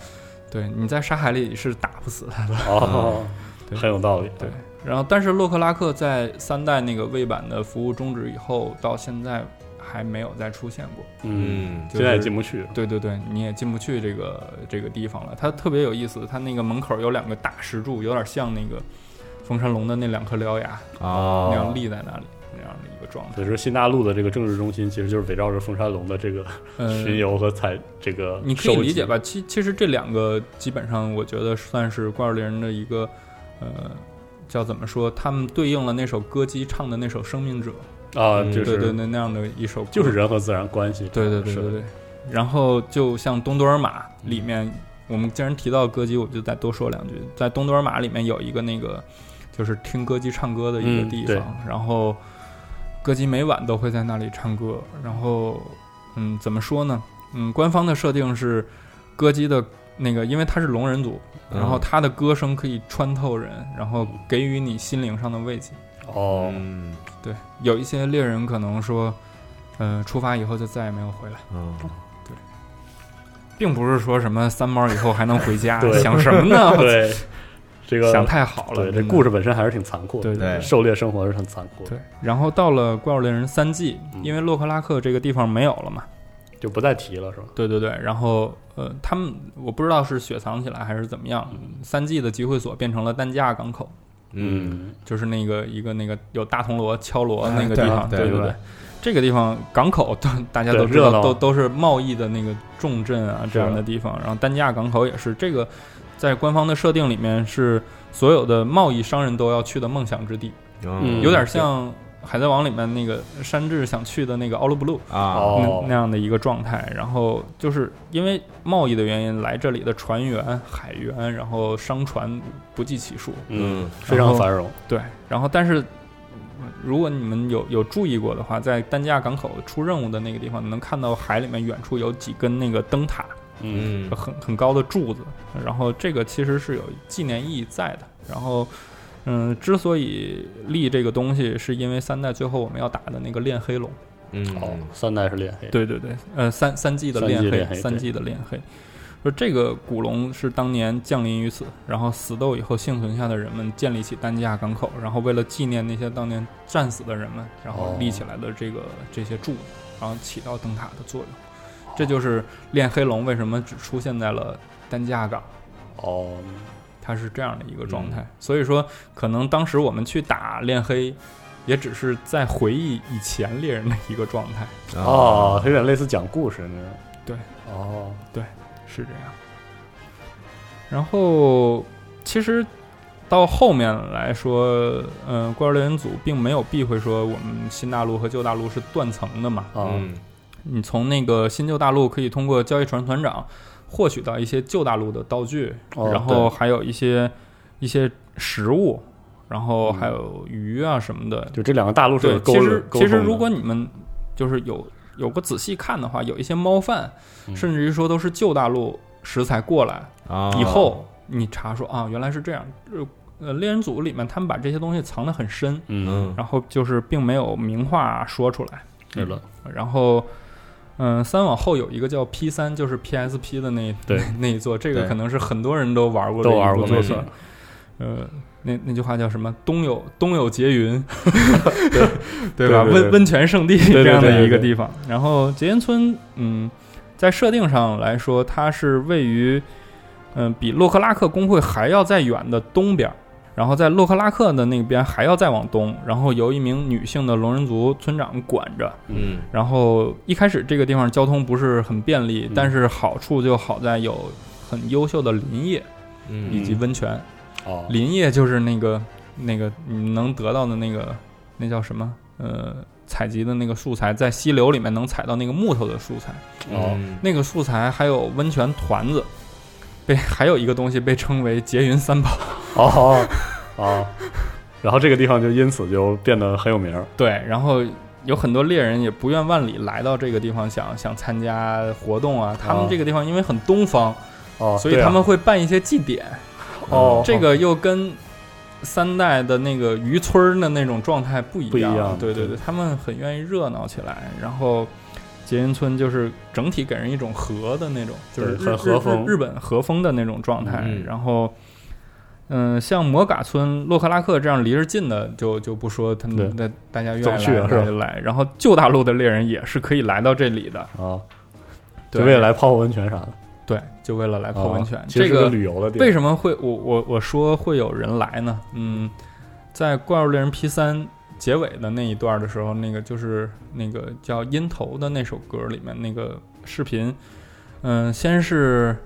对，你在沙海里是打不死他的哦，(laughs) (laughs) 很有道理。对，然后但是洛克拉克在三代那个位版的服务终止以后，到现在还没有再出现过。嗯，现在也进不去。对对对，你也进不去这个这个地方了。它特别有意思，它那个门口有两个大石柱，有点像那个风山龙的那两颗獠牙啊，那样立在那里。这样的一个状态，所以说新大陆的这个政治中心其实就是围绕着风山龙的这个 (laughs) 巡游和采这个。你可以理解吧？其其实这两个基本上，我觉得算是怪物猎人的一个呃，叫怎么说？他们对应了那首歌姬唱的那首《生命者》啊，对对对，那那样的一首，就是人和自然关系。对对对对对。然后就像东多尔玛里面，我们既然提到歌姬，我就再多说两句。在东多尔玛里面有一个那个，就是听歌姬唱歌的一个地方，然后。歌姬每晚都会在那里唱歌，然后，嗯，怎么说呢？嗯，官方的设定是，歌姬的那个，因为他是龙人族，然后他的歌声可以穿透人，然后给予你心灵上的慰藉。哦，对，有一些猎人可能说，呃，出发以后就再也没有回来。嗯，对，并不是说什么三毛以后还能回家，(laughs) 想什么呢？对。这个想太好了，对，这故事本身还是挺残酷的，对对，狩猎生活是很残酷。对，然后到了《怪物猎人三季》，因为洛克拉克这个地方没有了嘛，就不再提了，是吧？对对对，然后呃，他们我不知道是雪藏起来还是怎么样，三季的集会所变成了担架港口，嗯，就是那个一个那个有大铜锣敲锣那个地方，(laughs) 对对对，这个地方港口都大家都知道，都都是贸易的那个重镇啊这样的地方，然后担架港口也是这个。在官方的设定里面，是所有的贸易商人都要去的梦想之地，嗯有点像《海贼王》里面那个山治想去的那个奥鲁布鲁啊那样的一个状态。然后就是因为贸易的原因，来这里的船员、海员，然后商船不计其数，嗯，非常繁荣。对，然后但是如果你们有有注意过的话，在丹加港口出任务的那个地方，你能看到海里面远处有几根那个灯塔。嗯，很很高的柱子，然后这个其实是有纪念意义在的。然后，嗯，之所以立这个东西，是因为三代最后我们要打的那个炼黑龙。嗯，哦，三代是炼黑。对对对，呃，三三季的炼黑，三季的炼黑。说这个古龙是当年降临于此，然后死斗以后幸存下的人们建立起丹加港口，然后为了纪念那些当年战死的人们，然后立起来的这个这些柱子，然后起到灯塔的作用。这就是练黑龙为什么只出现在了担架港。哦，它是这样的一个状态。所以说，可能当时我们去打练黑，也只是在回忆以前猎人的一个状态。哦，有点类似讲故事那种。对，哦，对，是这样。然后，其实到后面来说，嗯，怪物猎人组并没有避讳说我们新大陆和旧大陆是断层的嘛。嗯，你从那个新旧大陆可以通过交易船船长获取到一些旧大陆的道具，然后还有一些一些食物，然后还有鱼啊什么的。就这两个大陆是其实其实如果你们就是有有个仔细看的话，有一些猫贩，甚至于说都是旧大陆。食材过来以后，你查说啊，原来是这样。呃，猎人组里面他们把这些东西藏得很深，嗯，然后就是并没有明话说出来。对了，然后，嗯，三往后有一个叫 P 三，就是 PSP 的那对 (laughs) 那一座，这个可能是很多人都玩过都玩过作品。呃，那那句话叫什么？冬有冬有结云，(laughs) 对对吧？温温泉圣地这样的一个地方。然后结云村，嗯。在设定上来说，它是位于，嗯，比洛克拉克工会还要再远的东边，然后在洛克拉克的那边还要再往东，然后由一名女性的龙人族村长管着。嗯，然后一开始这个地方交通不是很便利，但是好处就好在有很优秀的林业，嗯，以及温泉。哦，林业就是那个那个你能得到的那个那叫什么？呃。采集的那个素材，在溪流里面能采到那个木头的素材，哦，那个素材还有温泉团子，被 (laughs) 还有一个东西被称为结云三宝，哦，哦，然后这个地方就因此就变得很有名。对，然后有很多猎人也不远万里来到这个地方，想想参加活动啊。他们这个地方因为很东方，哦，所以他们会办一些祭典。哦，这个又跟。三代的那个渔村的那种状态不一样，对对对，他们很愿意热闹起来。然后结云村就是整体给人一种和的那种，就是很和风，日本和风的那种状态。然后，嗯，像摩嘎村、洛克拉克这样离着近的，就就不说他们的，大家愿意来就来。然后旧大陆的猎人也是可以来到这里的啊，就为了来泡温泉啥的。对，就为了来泡温泉。这个旅游的地为什么会我我我说会有人来呢？嗯，在《怪物猎人 P 三》结尾的那一段的时候，那个就是那个叫《音头》的那首歌里面那个视频，嗯，先是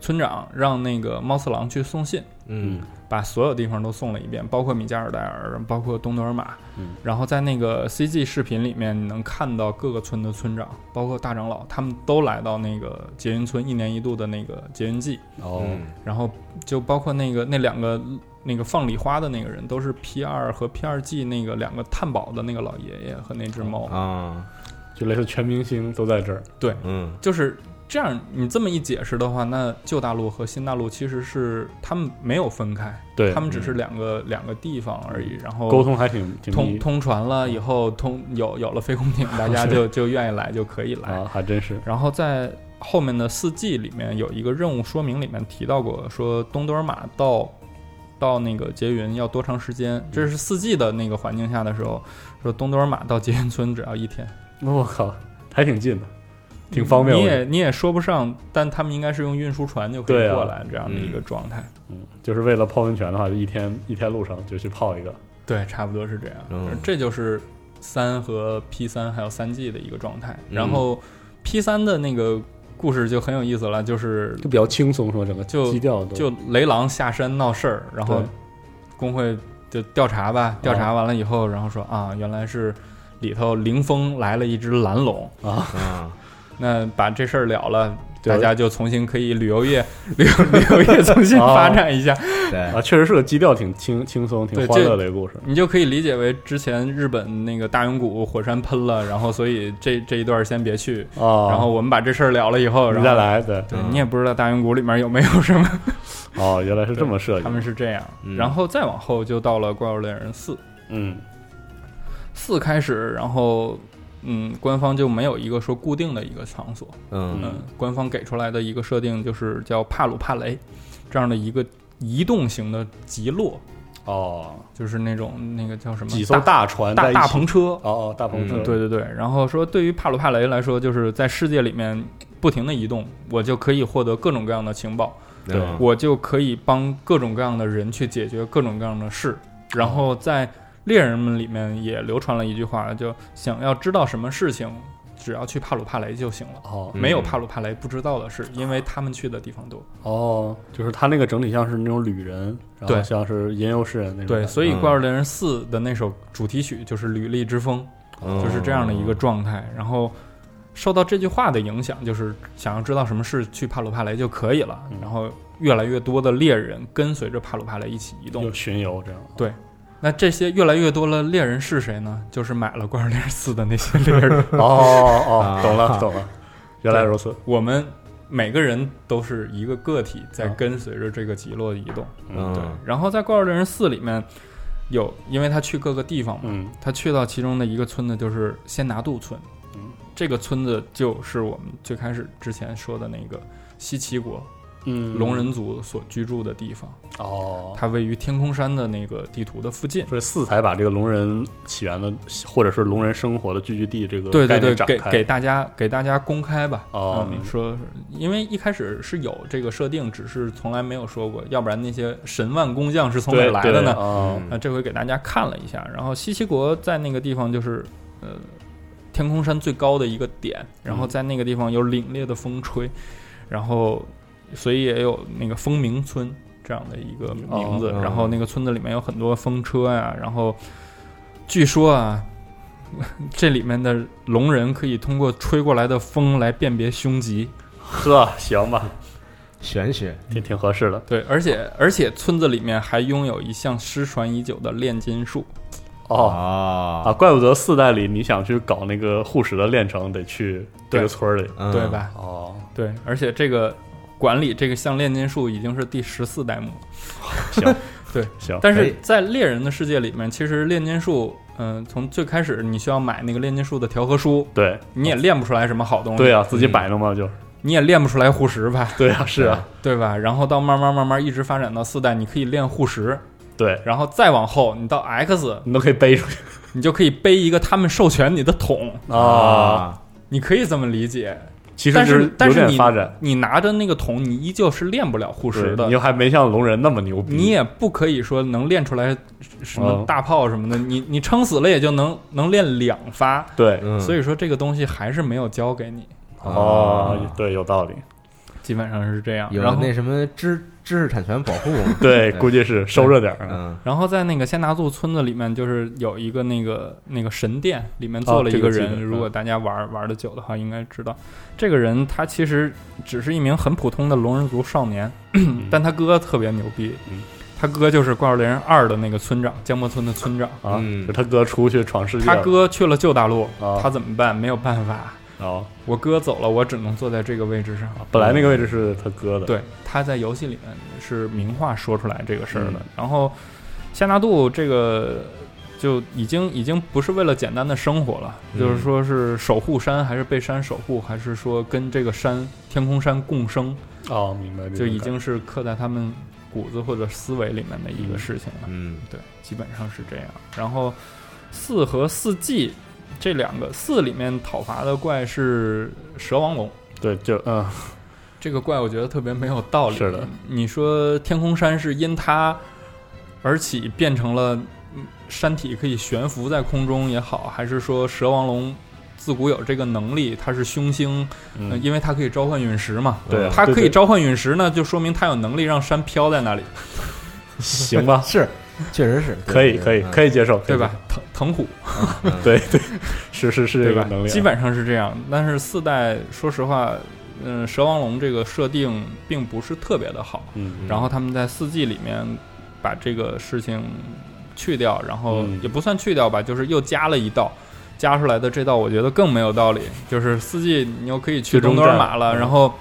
村长让那个猫次郎去送信，嗯。把所有地方都送了一遍，包括米加尔代尔，包括东德尔玛。嗯，然后在那个 CG 视频里面，你能看到各个村的村长，包括大长老，他们都来到那个捷云村一年一度的那个捷云祭。哦，然后就包括那个那两个那个放礼花的那个人，都是 P 二和 P 二 G 那个两个探宝的那个老爷爷和那只猫啊，就类似全明星都在这儿。对，嗯，就是。这样你这么一解释的话，那旧大陆和新大陆其实是他们没有分开，对他们只是两个两个地方而已。然后沟通还挺通通传了以后，通有有了飞空艇，大家就 (laughs) 就愿意来就可以来啊，还真是。然后在后面的四季里面有一个任务说明里面提到过，说东德尔玛到到那个捷云要多长时间？这是四季的那个环境下的时候，说东德尔玛到捷云村只要一天。我靠，还挺近的。挺方便，你也你也说不上，但他们应该是用运输船就可以过来这样的一个状态。嗯，就是为了泡温泉的话，就一天一天路程就去泡一个。对，差不多是这样。嗯，这就是三和 P 三还有三 G 的一个状态。然后 P 三的那个故事就很有意思了，就是就比较轻松，说整个就基调就雷狼下山闹事儿，然后工会就调查吧，调查完了以后，然后说啊，原来是里头凌风来了一只蓝龙。啊。(laughs) 那把这事儿了了，大家就重新可以旅游业 (laughs) 旅游旅游业重新发展一下。(laughs) 对啊，确实是个基调挺轻轻松、挺欢乐的一个故事。你就可以理解为之前日本那个大永谷火山喷了，然后所以这这一段先别去啊。然后我们把这事儿了了以后，你再来。对对，你也不知道大永谷里面有没有什么。(laughs) 哦，原来是这么设计。他们是这样，然后再往后就到了怪物猎人四。嗯，四开始，然后。嗯，官方就没有一个说固定的一个场所。嗯嗯，官方给出来的一个设定就是叫帕鲁帕雷，这样的一个移动型的极落。哦，就是那种那个叫什么几艘大船大大篷车哦哦大篷车，对对对。然后说对于帕鲁帕雷来说，就是在世界里面不停的移动，我就可以获得各种各样的情报，对我就可以帮各种各样的人去解决各种各样的事。然后在猎人们里面也流传了一句话，就想要知道什么事情。只要去帕鲁帕雷就行了哦，没有帕鲁帕雷不知道的事，因为他们去的地方多哦。就是他那个整体像是那种旅人，然后像是吟游诗人那种。对，所以《怪物猎人四》的那首主题曲就是《履历之风》，就是这样的一个状态。然后受到这句话的影响，就是想要知道什么事去帕鲁帕雷就可以了。然后越来越多的猎人跟随着帕鲁帕雷一起移动，巡游这样。对。那这些越来越多的猎人是谁呢？就是买了《怪物猎人四》的那些猎人。(laughs) 哦哦，懂了懂了，原来如此。我们每个人都是一个个体，在跟随着这个极落移动。嗯，对。然后在《怪物猎人四》里面有，因为他去各个地方嘛，他去到其中的一个村子，就是仙拿渡村。嗯，这个村子就是我们最开始之前说的那个西岐国。嗯，龙人族所居住的地方。哦，它位于天空山的那个地图的附近，所以四才把这个龙人起源的或者是龙人生活的聚居地这个对对对给给大家给大家公开吧。哦，说因为一开始是有这个设定，只是从来没有说过，要不然那些神万工匠是从哪来的呢？啊，这回给大家看了一下，然后西岐国在那个地方就是呃天空山最高的一个点，然后在那个地方有凛冽的风吹，然后。所以也有那个风鸣村这样的一个名字，然后那个村子里面有很多风车呀，然后据说啊，这里面的龙人可以通过吹过来的风来辨别凶吉。呵，行吧，玄学挺挺合适的。对，而且而且村子里面还拥有一项失传已久的炼金术。哦啊，怪不得四代里你想去搞那个护石的炼成，得去这个村里，对吧？哦，对，而且这个。管理这个像炼金术已经是第十四代目，行，(laughs) 对，行。但是在猎人的世界里面，其实炼金术，嗯，从最开始你需要买那个炼金术的调和书，对，你也练不出来什么好东西，对啊，自己摆弄嘛就，你也练不出来护石吧，对啊，是啊，对吧？然后到慢慢慢慢一直发展到四代，你可以练护石，对，然后再往后，你到 X，你都可以背出去，你就可以背一个他们授权你的桶。啊，你可以这么理解。其实但是但是你发展，你拿着那个桶，你依旧是练不了护石的。你又还没像龙人那么牛逼，你也不可以说能练出来什么大炮什么的。你你撑死了也就能能练两发。对，所以说这个东西还是没有教给你。哦，对，有道理。基本上是这样。有那什么知知识产权保护？(laughs) 对，估计是收着点儿。嗯。然后在那个仙达素村子里面，就是有一个那个那个神殿，里面坐了一个人。如果大家玩玩的久的话，应该知道，这个人他其实只是一名很普通的龙人族少年，(clears throat) 但他哥特别牛逼。他哥就是《怪物猎人二》的那个村长，江波村的村长啊。就他哥出去闯世界。他哥去了旧大陆，他怎么办？没有办法。哦，我哥走了，我只能坐在这个位置上。本来那个位置是他哥的。对，他在游戏里面是明话说出来这个事儿的。然后，夏纳杜这个就已经已经不是为了简单的生活了，就是说是守护山，还是被山守护，还是说跟这个山天空山共生？哦，明白。就已经是刻在他们骨子或者思维里面的一个事情了。嗯，对，基本上是这样。然后四和四季。这两个四里面讨伐的怪是蛇王龙，对，就嗯，这个怪我觉得特别没有道理。是的，你说天空山是因它而起变成了山体可以悬浮在空中也好，还是说蛇王龙自古有这个能力，它是凶星，因为它可以召唤陨石嘛？对，它可以召唤陨石呢，就说明它有能力让山飘在那里。(laughs) 行吧，(laughs) 是。(laughs) 确实是可以，可以，可以接受，对吧？腾腾虎，(laughs) 对对，是是是这个能力，基本上是这样。但是四代，说实话，嗯，蛇王龙这个设定并不是特别的好。嗯，然后他们在四季里面把这个事情去掉，然后也不算去掉吧，就是又加了一道，加出来的这道我觉得更没有道理。就是四季你又可以去中多尔玛了，然后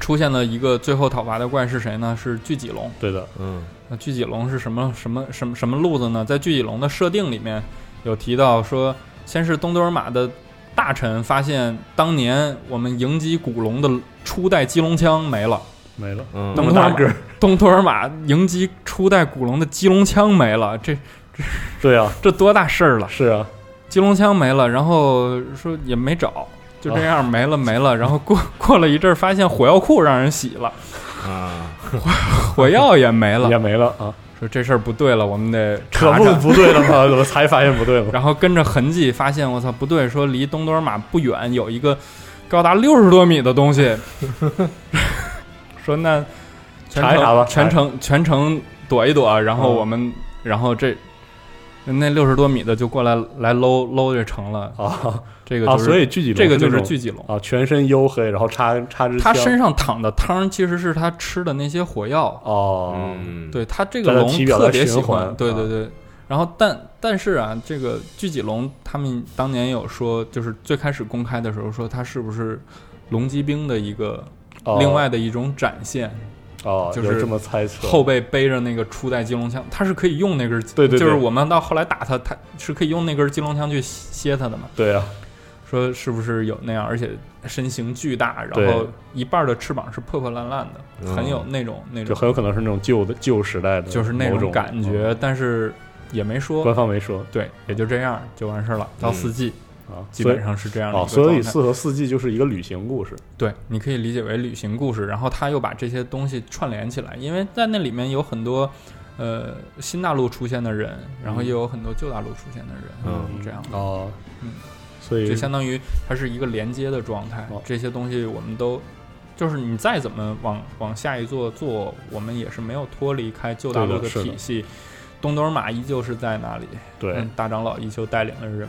出现了一个最后讨伐的怪是谁呢？是巨脊龙。对的，嗯。那巨脊龙是什么什么什么什么路子呢？在巨脊龙的设定里面有提到说，先是东德尔玛的大臣发现，当年我们迎击古龙的初代机龙枪没了，没了，嗯，那么大个，东托尔玛迎击初代古龙的机龙枪没了，这这 (laughs) 对啊，(laughs) 这多大事儿了？是啊，机龙枪没了，然后说也没找，就这样没了没了。然后过过了一阵儿，发现火药库让人洗了，啊，(laughs) 火药也没了，也没了啊。说这事儿不对了，我们得可不不对了吗？怎么才发现不对了？然后跟着痕迹发现，我操，不对，说离东多尔玛不远有一个高达六十多米的东西，(laughs) 说那全查一查吧，全程全程躲一躲，然后我们，然后这那六十多米的就过来来搂搂这成了啊。这个啊，所以巨脊龙这个就是巨脊龙啊，全身黝黑，然后插插着。他身上淌的汤其实是他吃的那些火药哦。对他这个龙特别喜欢，对对啊对。然后但但是啊，这个巨脊龙他们当年有说，就是最开始公开的时候说它是不是龙骑兵的一个另外的一种展现。哦，就是这么猜测。后背背着那个初代金龙枪，它是可以用那根，对对，就是我们到后来打它，它是可以用那根金龙枪去歇它的嘛。对啊。说是不是有那样，而且身形巨大，然后一半的翅膀是破破烂烂的，很有那种那种，就很有可能是那种旧的旧时代的，就是那种感觉，但是也没说，官方没说，对，也就这样就完事儿了。到四季啊，基本上是这样的。所以四和四季就是一个旅行故事，对，你可以理解为旅行故事。然后他又把这些东西串联起来，因为在那里面有很多呃新大陆出现的人，然后也有很多旧大陆出现的人，嗯，这样哦，嗯。所以就相当于它是一个连接的状态，哦、这些东西我们都，就是你再怎么往往下一座做，我们也是没有脱离开旧大陆的体系。东德尔玛依旧是在那里，对，嗯、大长老依旧带领着人们，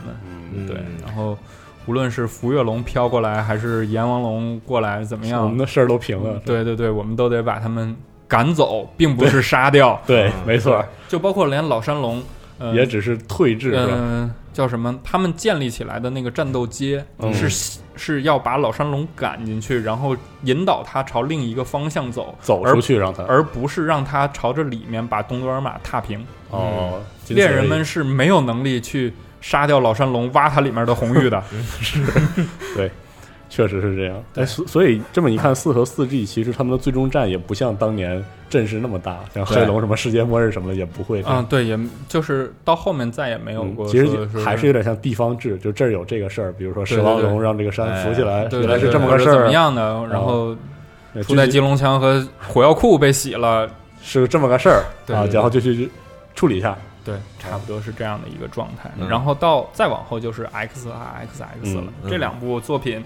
嗯，对。然后无论是福月龙飘过来，还是阎王龙过来，怎么样，我们的事儿都平了。对对对，我们都得把他们赶走，并不是杀掉。对，没错。就包括连老山龙。呃、也只是退治，嗯，叫什么？他们建立起来的那个战斗街，嗯、是是要把老山龙赶进去，然后引导他朝另一个方向走，走出去让他，而不是让他朝着里面把东多尔玛踏平。哦，猎人们是没有能力去杀掉老山龙，挖它里面的红玉的。(laughs) 是，对。确实是这样，哎，所所以这么一看，四和四 G 其实他们的最终战也不像当年阵势那么大，像黑龙什么世界末日什么的也不会。嗯，对，也就是到后面再也没有过。其实还是有点像地方制，就这儿有这个事儿，比如说石王龙让这个山浮起来，原来是这么个事儿，怎么样的？然后初代机龙枪和火药库被洗了，是这么个事儿啊，然后就去处理一下。对，差不多是这样的一个状态。然后到再往后就是 X 和 XX 了，这两部作品。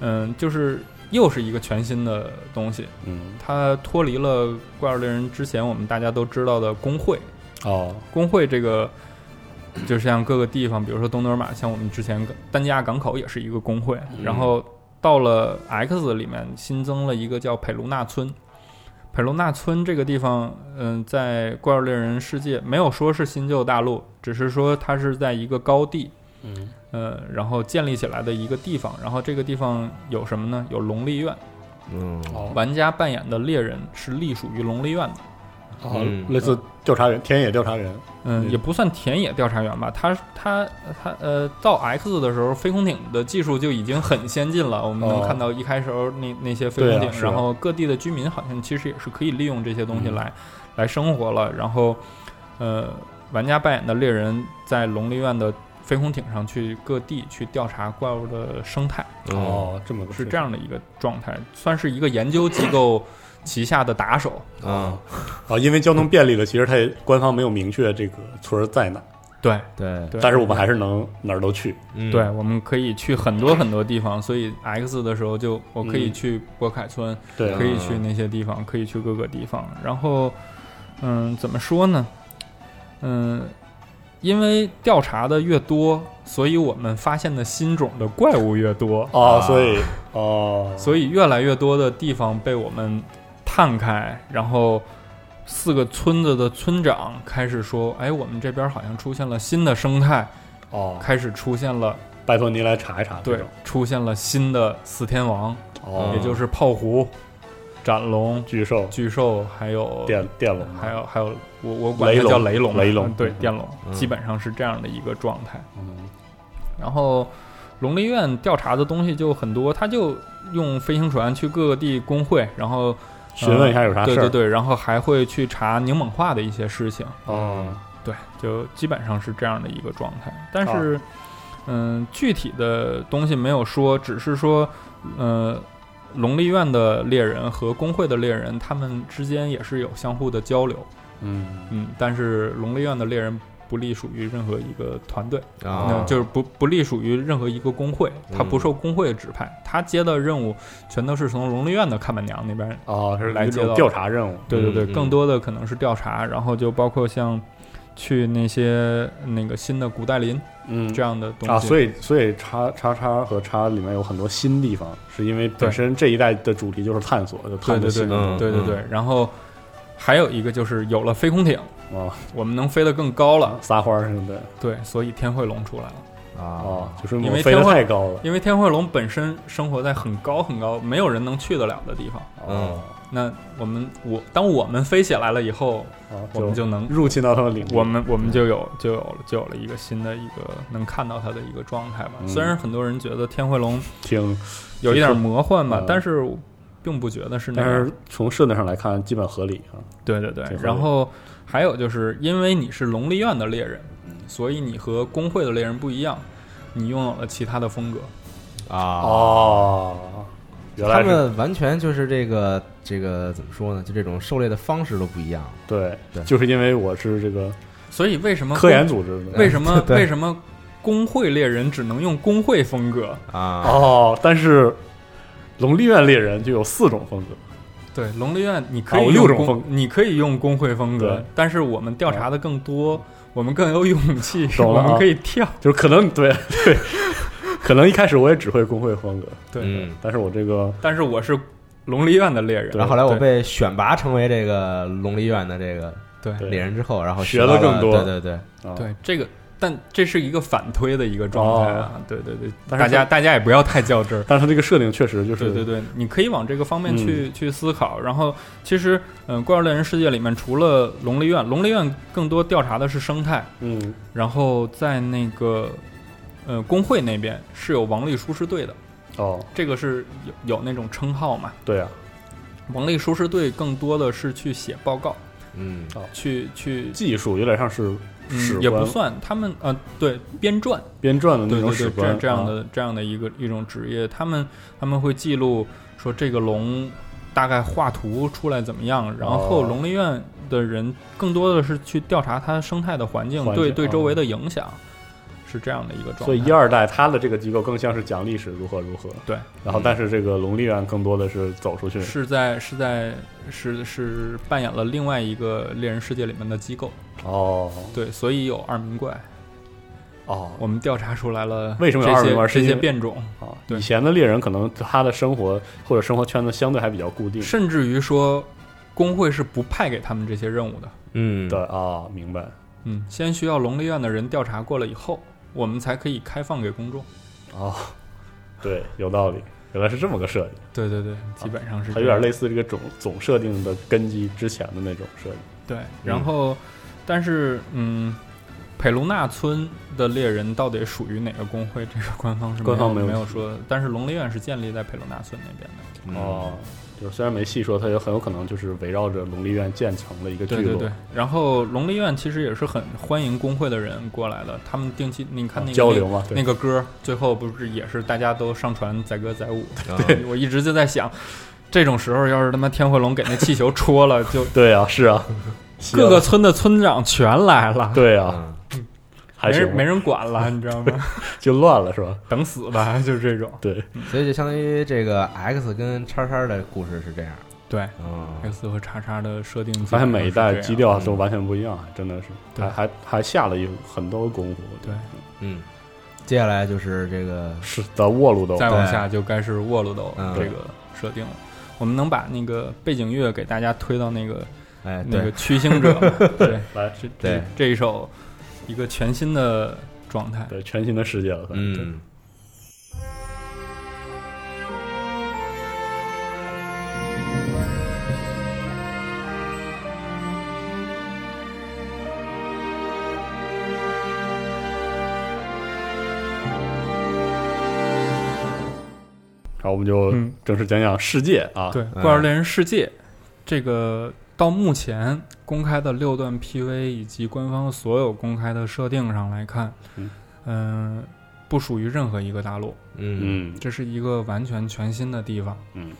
嗯，就是又是一个全新的东西。嗯，它脱离了怪物猎人之前我们大家都知道的工会。哦，工会这个，就像各个地方，比如说东德尔玛，像我们之前丹加港口也是一个工会。然后到了 X 里面新增了一个叫佩卢纳村。佩卢纳村这个地方，嗯，在怪物猎人世界没有说是新旧大陆，只是说它是在一个高地。嗯。呃，然后建立起来的一个地方，然后这个地方有什么呢？有龙立院，嗯，玩家扮演的猎人是隶属于龙立院的，哦，类似调查员、田野调查员，嗯，也不算田野调查员吧，他他他呃，到 X 的时候，飞空艇的技术就已经很先进了，我们能看到一开始那那些飞空艇，然后各地的居民好像其实也是可以利用这些东西来来生活了，然后呃，玩家扮演的猎人在龙立院的。飞空艇上去各地去调查怪物的生态哦，这么是这样的一个状态，算是一个研究机构旗下的打手啊啊！因为交通便利了，其实它也官方没有明确这个村在哪。对对对，但是我们还是能哪儿都去。对，我们可以去很多很多地方，所以 X 的时候就我可以去波凯村，对，可以去那些地方，可以去各个地方。然后，嗯，怎么说呢？嗯。因为调查的越多，所以我们发现的新种的怪物越多。啊，所以哦，所以越来越多的地方被我们探开，然后四个村子的村长开始说：“哎，我们这边好像出现了新的生态哦，开始出现了，拜托您来查一查。”对，出现了新的四天王哦，也就是炮狐、斩龙、巨兽、巨兽，还有电电龙，还有还有。我我管它叫雷龙，雷龙。对电龙，基本上是这样的一个状态。嗯，然后龙立院调查的东西就很多，他就用飞行船去各个地工会，然后询问一下有啥事儿，对对对，然后还会去查柠檬化的一些事情。哦，对，就基本上是这样的一个状态。但是，嗯，具体的东西没有说，只是说，呃，龙立院的猎人和工会的猎人，他们之间也是有相互的交流。嗯嗯，但是龙立院的猎人。不隶属于任何一个团队啊，就是不不隶属于任何一个工会，他不受工会指派，他接的任务全都是从龙立院的看板娘那边哦，是来接调查任务。对对对，更多的可能是调查，然后就包括像去那些那个新的古代林，嗯，这样的东西啊。所以所以叉叉叉和叉里面有很多新地方，是因为本身这一代的主题就是探索，就探索新的，对对对。然后还有一个就是有了飞空艇。啊，我们能飞得更高了，撒欢儿似的。对，所以天会龙出来了啊，就是因为飞得太高了。因为天慧龙本身生活在很高很高，没有人能去得了的地方。嗯，那我们我当我们飞起来了以后，我们就能入侵到它的领地。我们我们就有就有了就有了一个新的一个能看到它的一个状态吧。虽然很多人觉得天慧龙挺有一点魔幻吧，但是并不觉得是那样。但是从设定上来看，基本合理啊。对对对，然后。还有就是因为你是龙立院的猎人，所以你和工会的猎人不一样，你拥有了其他的风格啊哦，原来他们完全就是这个这个怎么说呢？就这种狩猎的方式都不一样。对对，就是因为我是这个，所以为什么科研组织？(laughs) 为什么为什么工会猎人只能用工会风格啊？哦，但是龙立院猎人就有四种风格。对龙立院，你可以用工，你可以用工会风格，但是我们调查的更多，我们更有勇气，我们可以跳，就是可能对 (laughs) 对，可能一开始我也只会工会风格，对，但是我这个，但是我是龙离院的猎人，然后后来我被选拔成为这个龙离院的这个对。猎人之后，然后学了更多，对对对，对这个。但这是一个反推的一个状态啊，对对对，大家大家也不要太较真儿。但是它这个设定确实就是，对对对，你可以往这个方面去去思考。然后其实，嗯，怪物猎人世界里面除了龙利院，龙利院更多调查的是生态，嗯，然后在那个呃工会那边是有王力舒适队的，哦，这个是有有那种称号嘛？对啊，王力舒适队更多的是去写报告，嗯，去去技术有点像是。嗯，也不算，他们呃，对编撰编撰的那种史官，这样的这样的一个一种职业，他们他们会记录说这个龙大概画图出来怎么样，然后龙立院的人更多的是去调查它生态的环境对对周围的影响。是这样的一个状态，所以一二代他的这个机构更像是讲历史如何如何，对。然后，但是这个龙立院更多的是走出去，是在是在是是扮演了另外一个猎人世界里面的机构。哦，对，所以有二名怪。哦，我们调查出来了，为什么有二名怪？这些变种啊，以前的猎人可能他的生活或者生活圈子相对还比较固定，甚至于说工会是不派给他们这些任务的。嗯，对啊，明白。嗯，先需要龙立院的人调查过了以后。我们才可以开放给公众，哦，对，有道理，原来是这么个设计。对对对，基本上是。它有点类似这个总总设定的根基之前的那种设计。对，然后，但是，嗯，佩卢纳村的猎人到底属于哪个工会？这个官方是官方没有说，但是龙立院是建立在佩卢纳村那边的。哦。就虽然没细说，它也很有可能就是围绕着龙立院建成的一个聚落。对对对。然后龙立院其实也是很欢迎工会的人过来的，他们定期你看那个交流嘛，那个歌最后不是也是大家都上传载歌载舞。(laughs) 对，我一直就在想，这种时候要是他妈天慧龙给那气球戳了，就 (laughs) 对啊，是啊，各个村的村长全来了。对啊。没人没人管了，你知道吗？(laughs) 就乱了是吧？等死吧，就是这种。对，所以就相当于这个 X 跟叉叉的故事是这样。对，X 和叉叉的设定，发现每一代基调都完全不一样，真的是，还还还下了一很多功夫。对，嗯，接下来就是这个是的沃鲁斗，再往下就该是沃鲁斗这个设定了。我们能把那个背景乐给大家推到那个哎那个驱星者，(laughs) 对，来这这这一首。一个全新的状态，对，全新的世界了，嗯。好，我们就正式讲讲世界啊，对，《怪物猎人世界》这个到目前公开的六段 PV 以及官方所有公开的设定上来看，嗯，不属于任何一个大陆，嗯，这是一个完全全新的地方，嗯。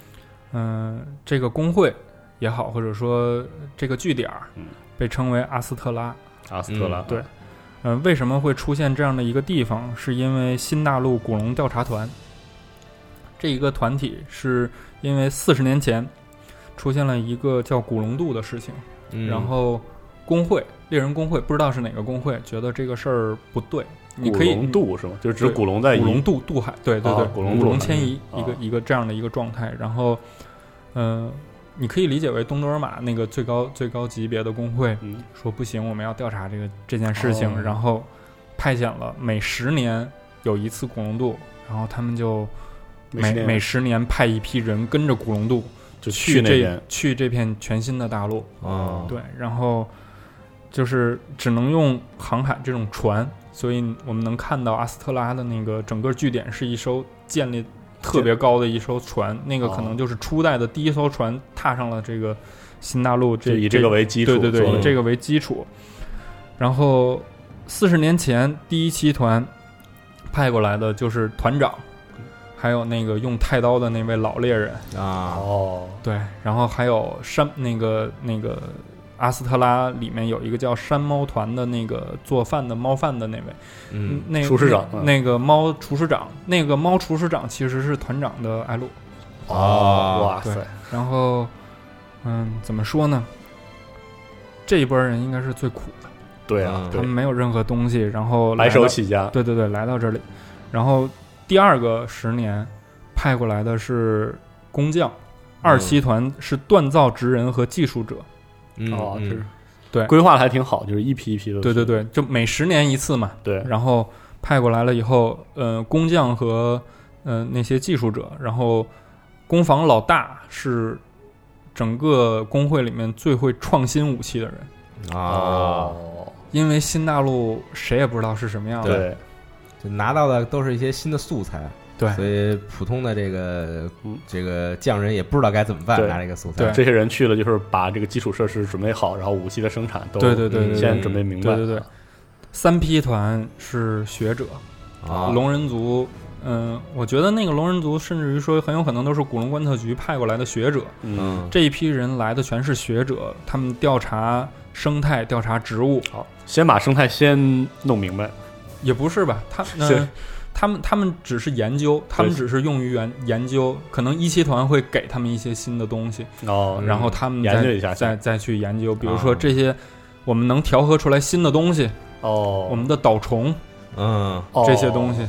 嗯，这个工会也好，或者说这个据点儿，被称为阿斯特拉，阿斯特拉，对，嗯，为什么会出现这样的一个地方？是因为新大陆古龙调查团。这一个团体是因为四十年前出现了一个叫古龙渡的事情，然后工会猎人工会不知道是哪个工会，觉得这个事儿不对。你可以渡是吗？就是指古龙在古龙渡渡海，对对对，古龙古龙迁移一个一个这样的一个状态。然后，嗯，你可以理解为东多尔玛那个最高最高级别的工会说不行，我们要调查这个这件事情，然后派遣了每十年有一次古龙渡，然后他们就。每每十年派一批人跟着古龙渡，就去这去这片全新的大陆啊。对，然后就是只能用航海这种船，所以我们能看到阿斯特拉的那个整个据点是一艘建立特别高的一艘船，那个可能就是初代的第一艘船踏上了这个新大陆。这以这个为基础，对对对，以这个为基础。然后四十年前第一期团派过来的就是团长。还有那个用太刀的那位老猎人。啊，哦，对，然后还有山那个那个阿斯特拉里面有一个叫山猫团的那个做饭的猫饭的那位，嗯，那厨师长，那个猫厨师长，那个猫厨师长其实是团长的艾露，哦，哇塞，然后嗯，怎么说呢？这一波人应该是最苦的，对啊，他们没有任何东西，然后白手起家，对对对，来到这里，然后。第二个十年派过来的是工匠，二期团是锻造职人和技术者。哦，是，对，规划的还挺好，就是一批一批的。对对对，就每十年一次嘛。对，然后派过来了以后，呃，工匠和呃那些技术者，然后工坊老大是整个工会里面最会创新武器的人啊，因为新大陆谁也不知道是什么样的。对。拿到的都是一些新的素材，对，所以普通的这个这个匠人也不知道该怎么办，拿这个素材。这些人去了，就是把这个基础设施准备好，然后武器的生产都对对对先准备明白。对对对，三批团是学者啊，龙人族，嗯，我觉得那个龙人族甚至于说很有可能都是古龙观测局派过来的学者。嗯，这一批人来的全是学者，他们调查生态，调查植物。好，先把生态先弄明白。也不是吧，他嗯，他们他们只是研究，他们只是用于研研究，可能一期团会给他们一些新的东西哦，然后他们研究一下，再再去研究，比如说这些我们能调和出来新的东西哦，我们的导虫，嗯，这些东西。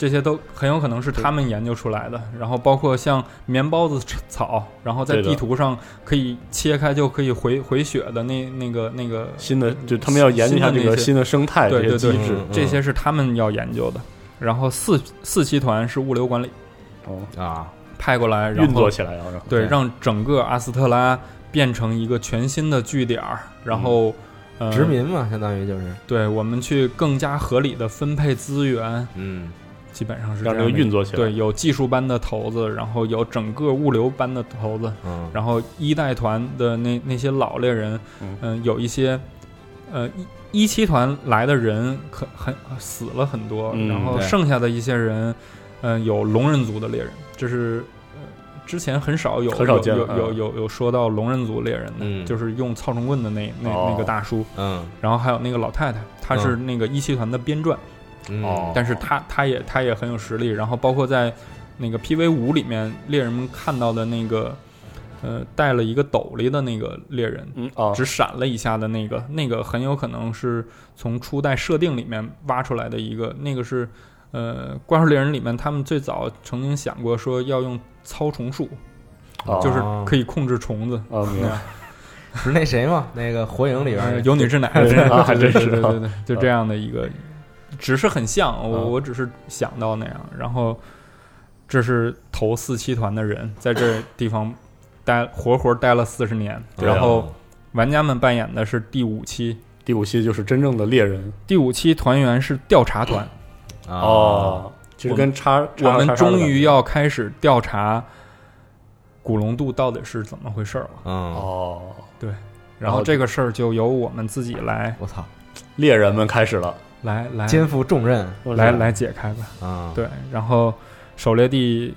这些都很有可能是他们研究出来的，然后包括像棉包子草，然后在地图上可以切开就可以回回血的那那个那个新的，就他们要研究一下这个新的生态这些机制，这些是他们要研究的。然后四四期团是物流管理，哦。啊，派过来运作起来，然后。对，让整个阿斯特拉变成一个全新的据点，然后呃殖民嘛，相当于就是。对我们去更加合理的分配资源，嗯。基本上是让这个运作起来，对，有技术班的头子，然后有整个物流班的头子，嗯，然后一代团的那那些老猎人，嗯，有一些，呃，一一期团来的人可很死了很多，然后剩下的一些人，嗯，有龙人族的猎人，就是呃之前很少有很少有有有有说到龙人族猎人的，就是用操虫棍的那那那个大叔，嗯，然后还有那个老太太，她是那个一七团的编撰。哦，但是他他也他也很有实力，然后包括在那个 PV 五里面，猎人们看到的那个，呃，带了一个斗笠的那个猎人，嗯只闪了一下的那个，那个很有可能是从初代设定里面挖出来的一个，那个是呃，怪兽猎人里面他们最早曾经想过说要用操虫术，就是可以控制虫子，啊，(laughs) 是那谁吗？那个火影里边有女之奶，还 (laughs) 真是，(laughs) 对对对，就这样的一个。只是很像我，我只是想到那样。然后，这是头四期团的人在这地方待活活待了四十年。然后，玩家们扮演的是第五期，第五期就是真正的猎人。第五期团员是调查团。哦，其实跟叉，我们终于要开始调查古龙渡到底是怎么回事了。嗯哦，对，然后这个事儿就由我们自己来，我操，猎人们开始了，来来肩负重任，来来解开吧。啊，对，然后狩猎地，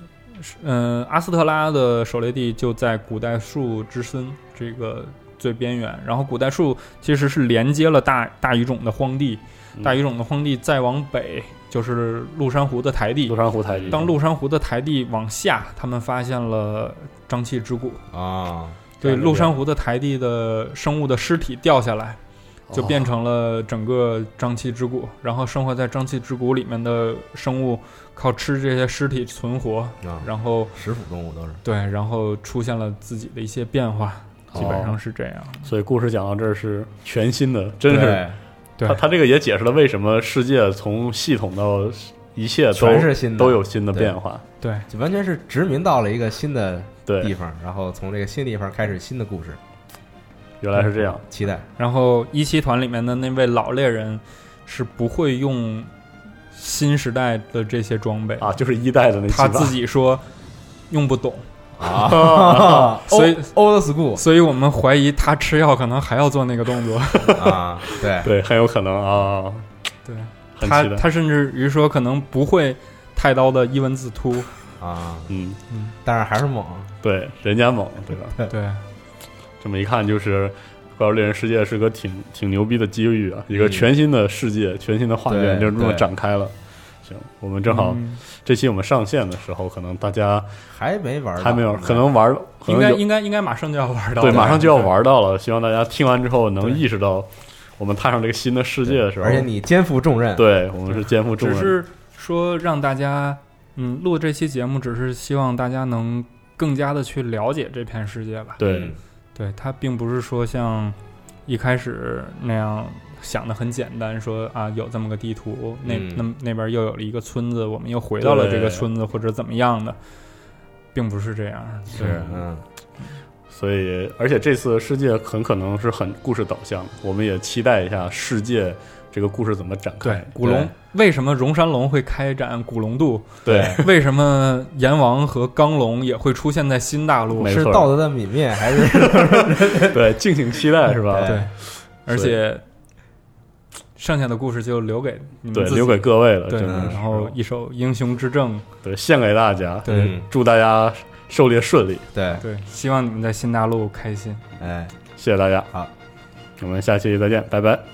嗯，阿斯特拉的狩猎地就在古代树之森这个最边缘，然后古代树其实是连接了大大语种的荒地，大语种的荒地再往北。就是麓山湖的台地，麓山湖台地。当麓山湖的台地往下，他们发现了瘴气之谷啊。对，麓山湖的台地的生物的尸体掉下来，就变成了整个瘴气之谷。然后生活在瘴气之谷里面的生物，靠吃这些尸体存活。然后食腐动物都是对，然后出现了自己的一些变化，基本上是这样。所以故事讲到这儿是全新的，真是。他他这个也解释了为什么世界从系统到一切全是新的，都有新的变化。对，就完全是殖民到了一个新的地方，然后从这个新地方开始新的故事。原来是这样，期待。然后一期团里面的那位老猎人是不会用新时代的这些装备。啊，就是一代的那他自己说用不懂。啊，(laughs) 所以 old school，所以我们怀疑他吃药可能还要做那个动作。啊，对。(laughs) 对，很有可能啊，对，他他甚至于说可能不会太刀的一文字突。啊，嗯。嗯，但是还是猛，对，人家猛，对吧？对，这么一看就是《怪物猎人世界》是个挺挺牛逼的机遇啊，一个全新的世界，全新的画面就这么展开了。行，我们正好这期我们上线的时候，可能大家还没玩，还没有，可能玩，应该应该应该马上就要玩到，对，马上就要玩到了。希望大家听完之后能意识到，我们踏上这个新的世界的时候，而且你肩负重任，对我们是肩负重任。只是说让大家，嗯，录这期节目，只是希望大家能更加的去了解这片世界吧。对，对，它并不是说像一开始那样。想的很简单，说啊，有这么个地图，那那那边又有了一个村子，我们又回到了这个村子，或者怎么样的，并不是这样。是，嗯。所以，而且这次世界很可能是很故事导向，我们也期待一下世界这个故事怎么展开。对，古龙为什么荣山龙会开展古龙渡？对，(laughs) 为什么阎王和刚龙也会出现在新大陆？是道德的泯灭，还是？(laughs) 对，敬请期待，是吧？对，而且。剩下的故事就留给你们，对，留给各位了。对，然后一首《英雄之证》，对，献给大家。对，祝大家狩猎顺利。对对，希望你们在新大陆开心。哎，谢谢大家。好，我们下期再见，拜拜。